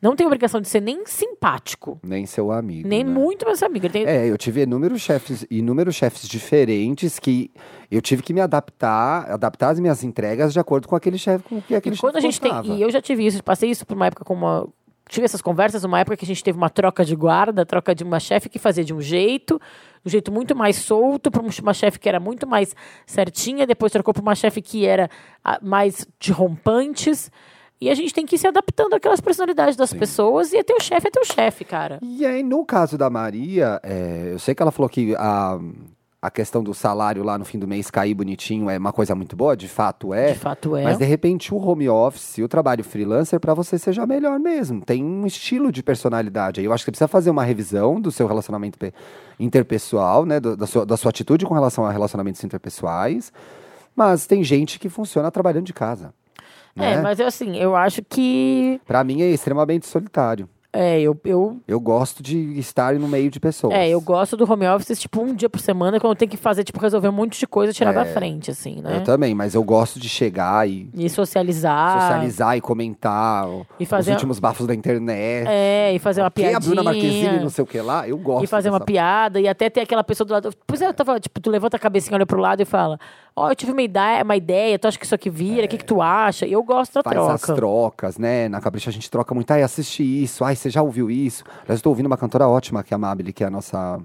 Não tem obrigação de ser nem simpático. Nem seu amigo. Nem né? muito mais seu amigo. Tem... É, eu tive inúmeros chefes, inúmeros chefes diferentes que eu tive que me adaptar, adaptar as minhas entregas de acordo com aquele chefe, com que aquele e quando a gente gostava. tem, E eu já tive isso, passei isso por uma época com uma. Tive essas conversas numa época que a gente teve uma troca de guarda, troca de uma chefe que fazia de um jeito, de um jeito muito mais solto, para uma chefe que era muito mais certinha, depois trocou para uma chefe que era ah, mais de rompantes. E a gente tem que ir se adaptando àquelas personalidades das Sim. pessoas e teu chefe é teu chefe, cara. E aí, no caso da Maria, é, eu sei que ela falou que a, a questão do salário lá no fim do mês cair bonitinho é uma coisa muito boa, de fato é. De fato é. Mas de repente o home office, o trabalho freelancer para você seja melhor mesmo. Tem um estilo de personalidade aí. Eu acho que você precisa fazer uma revisão do seu relacionamento interpessoal, né, da sua, da sua atitude com relação a relacionamentos interpessoais. Mas tem gente que funciona trabalhando de casa. É, né? mas assim, eu acho que. Para mim é extremamente solitário. É, eu, eu. Eu gosto de estar no meio de pessoas. É, eu gosto do home office, tipo, um dia por semana, quando eu tenho que fazer, tipo, resolver um monte de coisa tirar é, da frente, assim, né? Eu também, mas eu gosto de chegar e. E socializar. Socializar e comentar e fazer os últimos bafos da internet. É, e fazer uma piadinha. a Bruna Marquezine, não sei o que lá, eu gosto. E fazer uma piada, e até ter aquela pessoa do lado. Pois é, eu tava, tipo, tu levanta a cabecinha, olha pro lado e fala: Ó, oh, eu tive uma ideia, uma ideia, tu acha que isso aqui vira, o é. que, que tu acha? Eu gosto da Faz troca. as trocas, né? Na Capricha a gente troca muito. Ai, assiste isso. Ai, você já ouviu isso? Aliás, eu tô ouvindo uma cantora ótima, que é a Mabile, que é a nossa...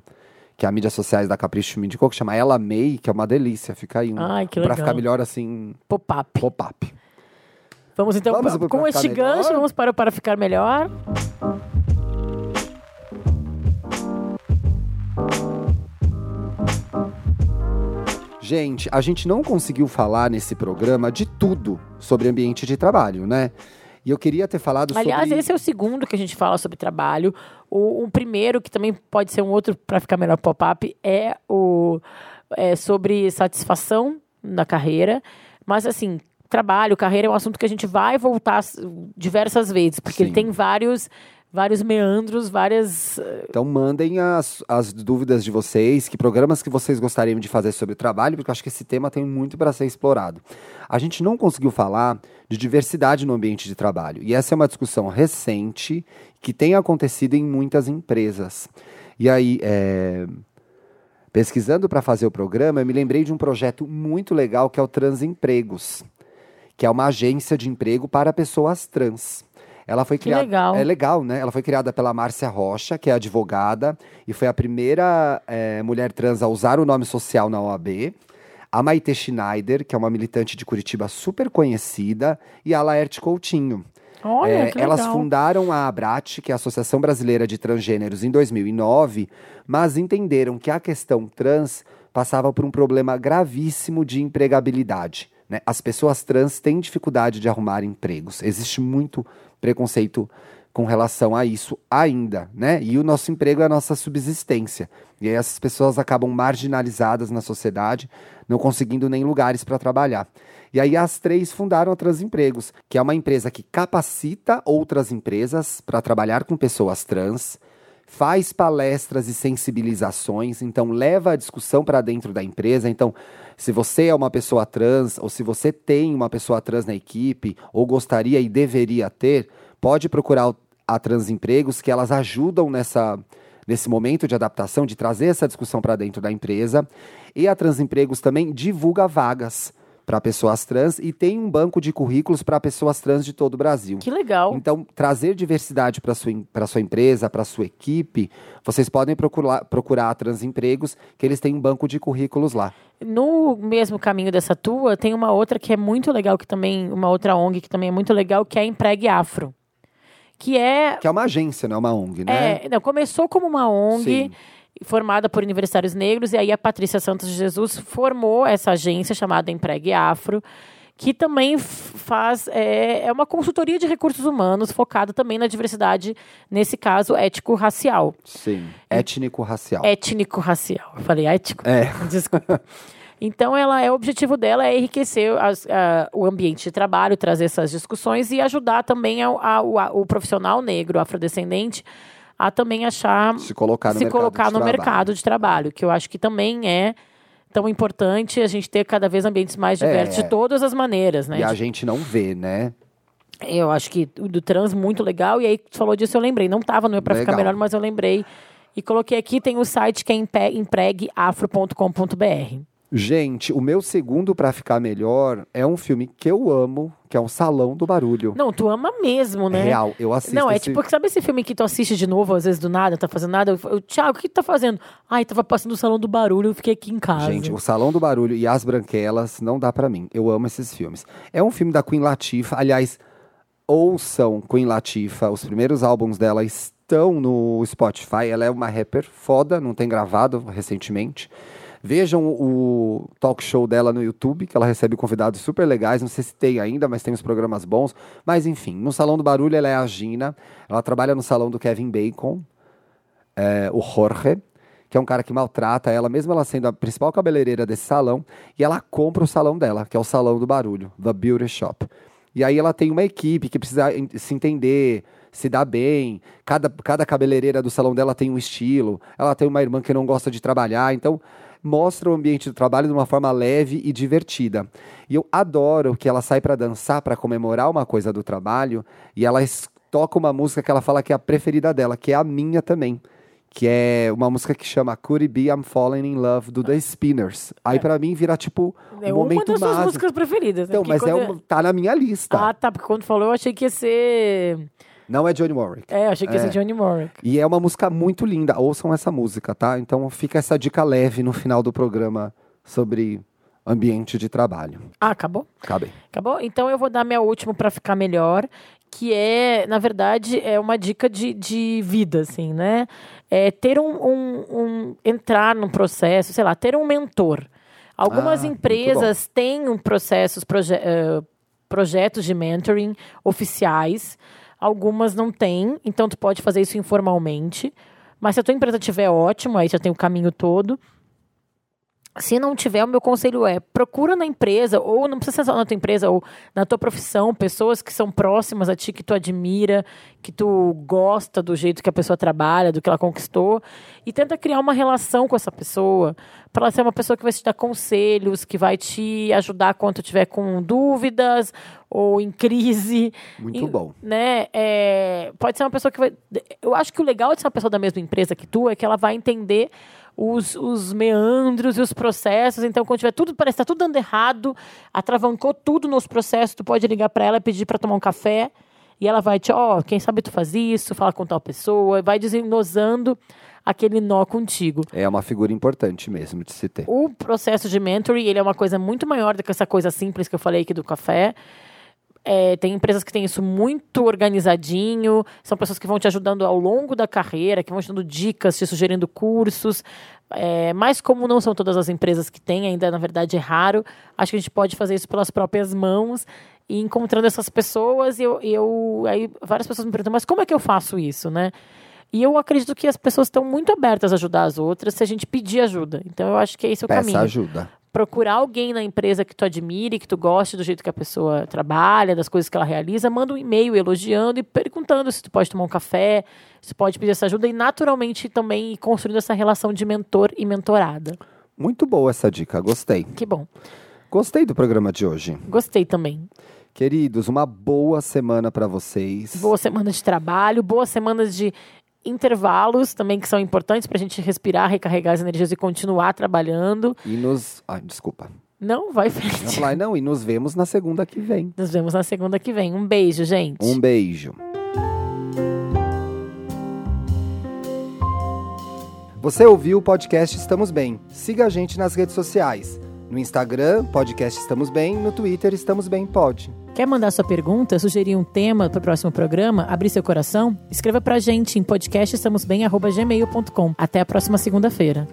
Que é a mídias sociais da Capricho me indicou, que chama Ela May, que é uma delícia. Fica aí um... Ai, que legal. Pra ficar melhor, assim... Pop-up. Pop-up. Vamos então, vamos, com este gancho, vamos para o Para Ficar Melhor. Gente, a gente não conseguiu falar nesse programa de tudo sobre ambiente de trabalho, né? E eu queria ter falado Aliás, sobre. Aliás, esse é o segundo que a gente fala sobre trabalho. O, o primeiro, que também pode ser um outro para ficar melhor pop-up, é o é sobre satisfação na carreira. Mas, assim, trabalho, carreira é um assunto que a gente vai voltar diversas vezes, porque Sim. ele tem vários vários meandros, várias. Eh, então mandem as, as dúvidas de vocês, que programas que vocês gostariam de fazer sobre trabalho, porque eu acho que esse tema tem muito para ser explorado. A gente não conseguiu falar de diversidade no ambiente de trabalho, e essa é uma discussão recente que tem acontecido em muitas empresas. E aí, é... Pesquisando para fazer o programa, eu me lembrei de um projeto muito legal que é o Transempregos, que é uma agência de emprego para pessoas trans. Ela foi criada. legal. É legal, né? Ela foi criada pela Márcia Rocha, que é advogada, e foi a primeira é, mulher trans a usar o nome social na OAB. A Maite Schneider, que é uma militante de Curitiba super conhecida, e a Laerte Coutinho. Olha, É, que elas legal. fundaram a ABRAT, que é a Associação Brasileira de Transgêneros, em 2009, mas entenderam que a questão trans passava por um problema gravíssimo de empregabilidade. né? As pessoas trans têm dificuldade de arrumar empregos. Existe muito preconceito com relação a isso ainda, né? E o nosso emprego é a nossa subsistência. E aí essas pessoas acabam marginalizadas na sociedade, não conseguindo nem lugares para trabalhar. E aí as três fundaram a Transempregos, que é uma empresa que capacita outras empresas para trabalhar com pessoas trans, faz palestras e sensibilizações, então leva a discussão para dentro da empresa. Então, se você é uma pessoa trans ou se você tem uma pessoa trans na equipe ou gostaria e deveria ter, pode procurar a Transempregos, que elas ajudam nessa nesse momento de adaptação, de trazer essa discussão para dentro da empresa. E a Transempregos também divulga vagas para pessoas trans e tem um banco de currículos para pessoas trans de todo o Brasil. Que legal. Então, trazer diversidade para sua, pra sua empresa, para sua equipe, vocês podem procurar, procurar Transempregos, que eles têm um banco de currículos lá. No mesmo caminho dessa tua, tem uma outra que é muito legal, que também, uma outra ONG que também é muito legal, que é a Empregue Afro. Que é. Que é uma agência, não é uma ONG, né? é não, começou como uma ONG. Sim. Formada por universitários negros, e aí a Patrícia Santos de Jesus formou essa agência chamada Empregue Afro, que também faz. É, é uma consultoria de recursos humanos focada também na diversidade, nesse caso, ético-racial. Sim. Étnico-racial. Étnico-racial. Falei ético? É. Desculpa. Então, ela é o objetivo dela é enriquecer as- a- o ambiente de trabalho, trazer essas discussões e ajudar também ao- ao- ao- o profissional negro, afrodescendente, a também achar Se colocar no se mercado colocar de no trabalho. mercado de trabalho, que eu acho que também é tão importante a gente ter cada vez ambientes mais diversos É. de todas as maneiras, né? E a gente não vê, né? Eu acho que o do trans muito legal. E aí, tu falou disso, eu lembrei. Não tava no meu pra ficar melhor, mas eu lembrei. E coloquei aqui, tem o site que é empregueafro.com.br. Gente, o meu segundo pra ficar melhor é um filme que eu amo, que é um Salão do Barulho. Não, tu ama mesmo, né? Real, eu assisto Não, é esse... tipo, sabe esse filme que tu assiste de novo, às vezes do nada, tá fazendo nada? Eu, Thiago, o que tu tá fazendo? Ai, tava passando o salão do barulho, eu fiquei aqui em casa. Gente, o Salão do Barulho e As Branquelas não dá pra mim. Eu amo esses filmes. É um filme da Queen Latifah. Aliás, ouçam Queen Latifah. Os primeiros álbuns dela estão no Spotify. Ela é uma rapper foda, não tem gravado recentemente. Vejam o talk show dela no YouTube, que ela recebe convidados super legais. Não sei se tem ainda, mas tem uns programas bons. Mas enfim, no Salão do Barulho ela é a Gina. Ela trabalha no salão do Kevin Bacon, é, o Jorge, que é um cara que maltrata ela, mesmo ela sendo a principal cabeleireira desse salão, e ela compra o salão dela, que é o Salão do Barulho, The Beauty Shop. E aí ela tem uma equipe que precisa se entender, se dar bem. Cada, cada cabeleireira do salão dela tem um estilo. Ela tem uma irmã que não gosta de trabalhar, então mostra o ambiente do trabalho de uma forma leve e divertida. E eu adoro que ela sai para dançar, para comemorar uma coisa do trabalho, e ela toca uma música que ela fala que é a preferida dela, que é a minha também. Que é uma música que chama Could It Be I'm Falling in Love do The Spinners. Aí pra mim vira tipo um É uma momento das suas músicas preferidas. né? Então, Porque mas é uma, tá na minha lista. Ah, tá, porque quando falou eu achei que ia ser... Não é Johnny Warwick. É, achei que ia É. ser Johnny Warwick. E é uma música muito linda. Ouçam essa música, tá? Então fica essa dica leve no final do programa sobre ambiente de trabalho. Ah, acabou? Acabei. Acabou? Então eu vou dar minha última para ficar melhor, que é, na verdade, é uma dica de, de vida, assim, né? É ter um, um- um- entrar num processo, sei lá, ter um mentor. Algumas Ah, empresas têm um processos, proje eh, projetos de mentoring oficiais, algumas não têm, então tu pode fazer isso informalmente. Mas se a tua empresa tiver ótimo, aí já tem o caminho todo. Se não tiver, o meu conselho é procura na empresa, ou não precisa ser só na tua empresa, ou na tua profissão, pessoas que são próximas a ti, que tu admira, que tu gosta do jeito que a pessoa trabalha, do que ela conquistou, e tenta criar uma relação com essa pessoa, para ela ser uma pessoa que vai te dar conselhos, que vai te ajudar quando tu tiver com dúvidas ou em crise. Muito E, bom. Né? É, pode ser uma pessoa que vai. Eu acho que o legal de ser uma pessoa da mesma empresa que tu é que ela vai entender os, os meandros e os processos. Então, quando tiver tudo, parece que está tudo dando errado, atravancou tudo nos processos, tu pode ligar para ela, pedir para tomar um café. E ela vai te, ó, oh, quem sabe tu faz isso, fala com tal pessoa, vai desenrosando aquele nó contigo. É uma figura importante mesmo de se ter. O processo de mentoring, ele é uma coisa muito maior do que essa coisa simples que eu falei aqui do café. É, tem empresas que têm isso muito organizadinho, são pessoas que vão te ajudando ao longo da carreira, que vão te dando dicas, te sugerindo cursos. É, mas como não são todas as empresas que têm, ainda na verdade é raro, acho que a gente pode fazer isso pelas próprias mãos e encontrando essas pessoas. E eu, eu, aí várias pessoas me perguntam, mas como é que eu faço isso, né? E eu acredito que as pessoas estão muito abertas a ajudar as outras se a gente pedir ajuda. Então eu acho que é esse o Peça caminho. ajuda. Procurar alguém na empresa que tu admire, que tu goste do jeito que a pessoa trabalha, das coisas que ela realiza, manda um e-mail elogiando e perguntando se tu pode tomar um café, se pode pedir essa ajuda e naturalmente também ir construindo essa relação de mentor e mentorada. Muito boa essa dica, gostei. Que bom. Gostei do programa de hoje. Gostei também. Queridos, uma boa semana para vocês. Boa semana de trabalho, boa semana de intervalos também que são importantes para a gente respirar, recarregar as energias e continuar trabalhando. E nos. Ai, desculpa. Não, vai frente. Falar, não, e nos vemos na segunda que vem. Nos vemos na segunda que vem. Um beijo, gente. Um beijo. Você ouviu o podcast Estamos Bem. Siga a gente nas redes sociais. No Instagram, podcast Estamos Bem. No Twitter, Estamos Bem Pod. Quer mandar sua pergunta, sugerir um tema para o próximo programa, abrir seu coração? Escreva para a gente em podcastestamosbem.gmail.com. Até a próxima segunda-feira.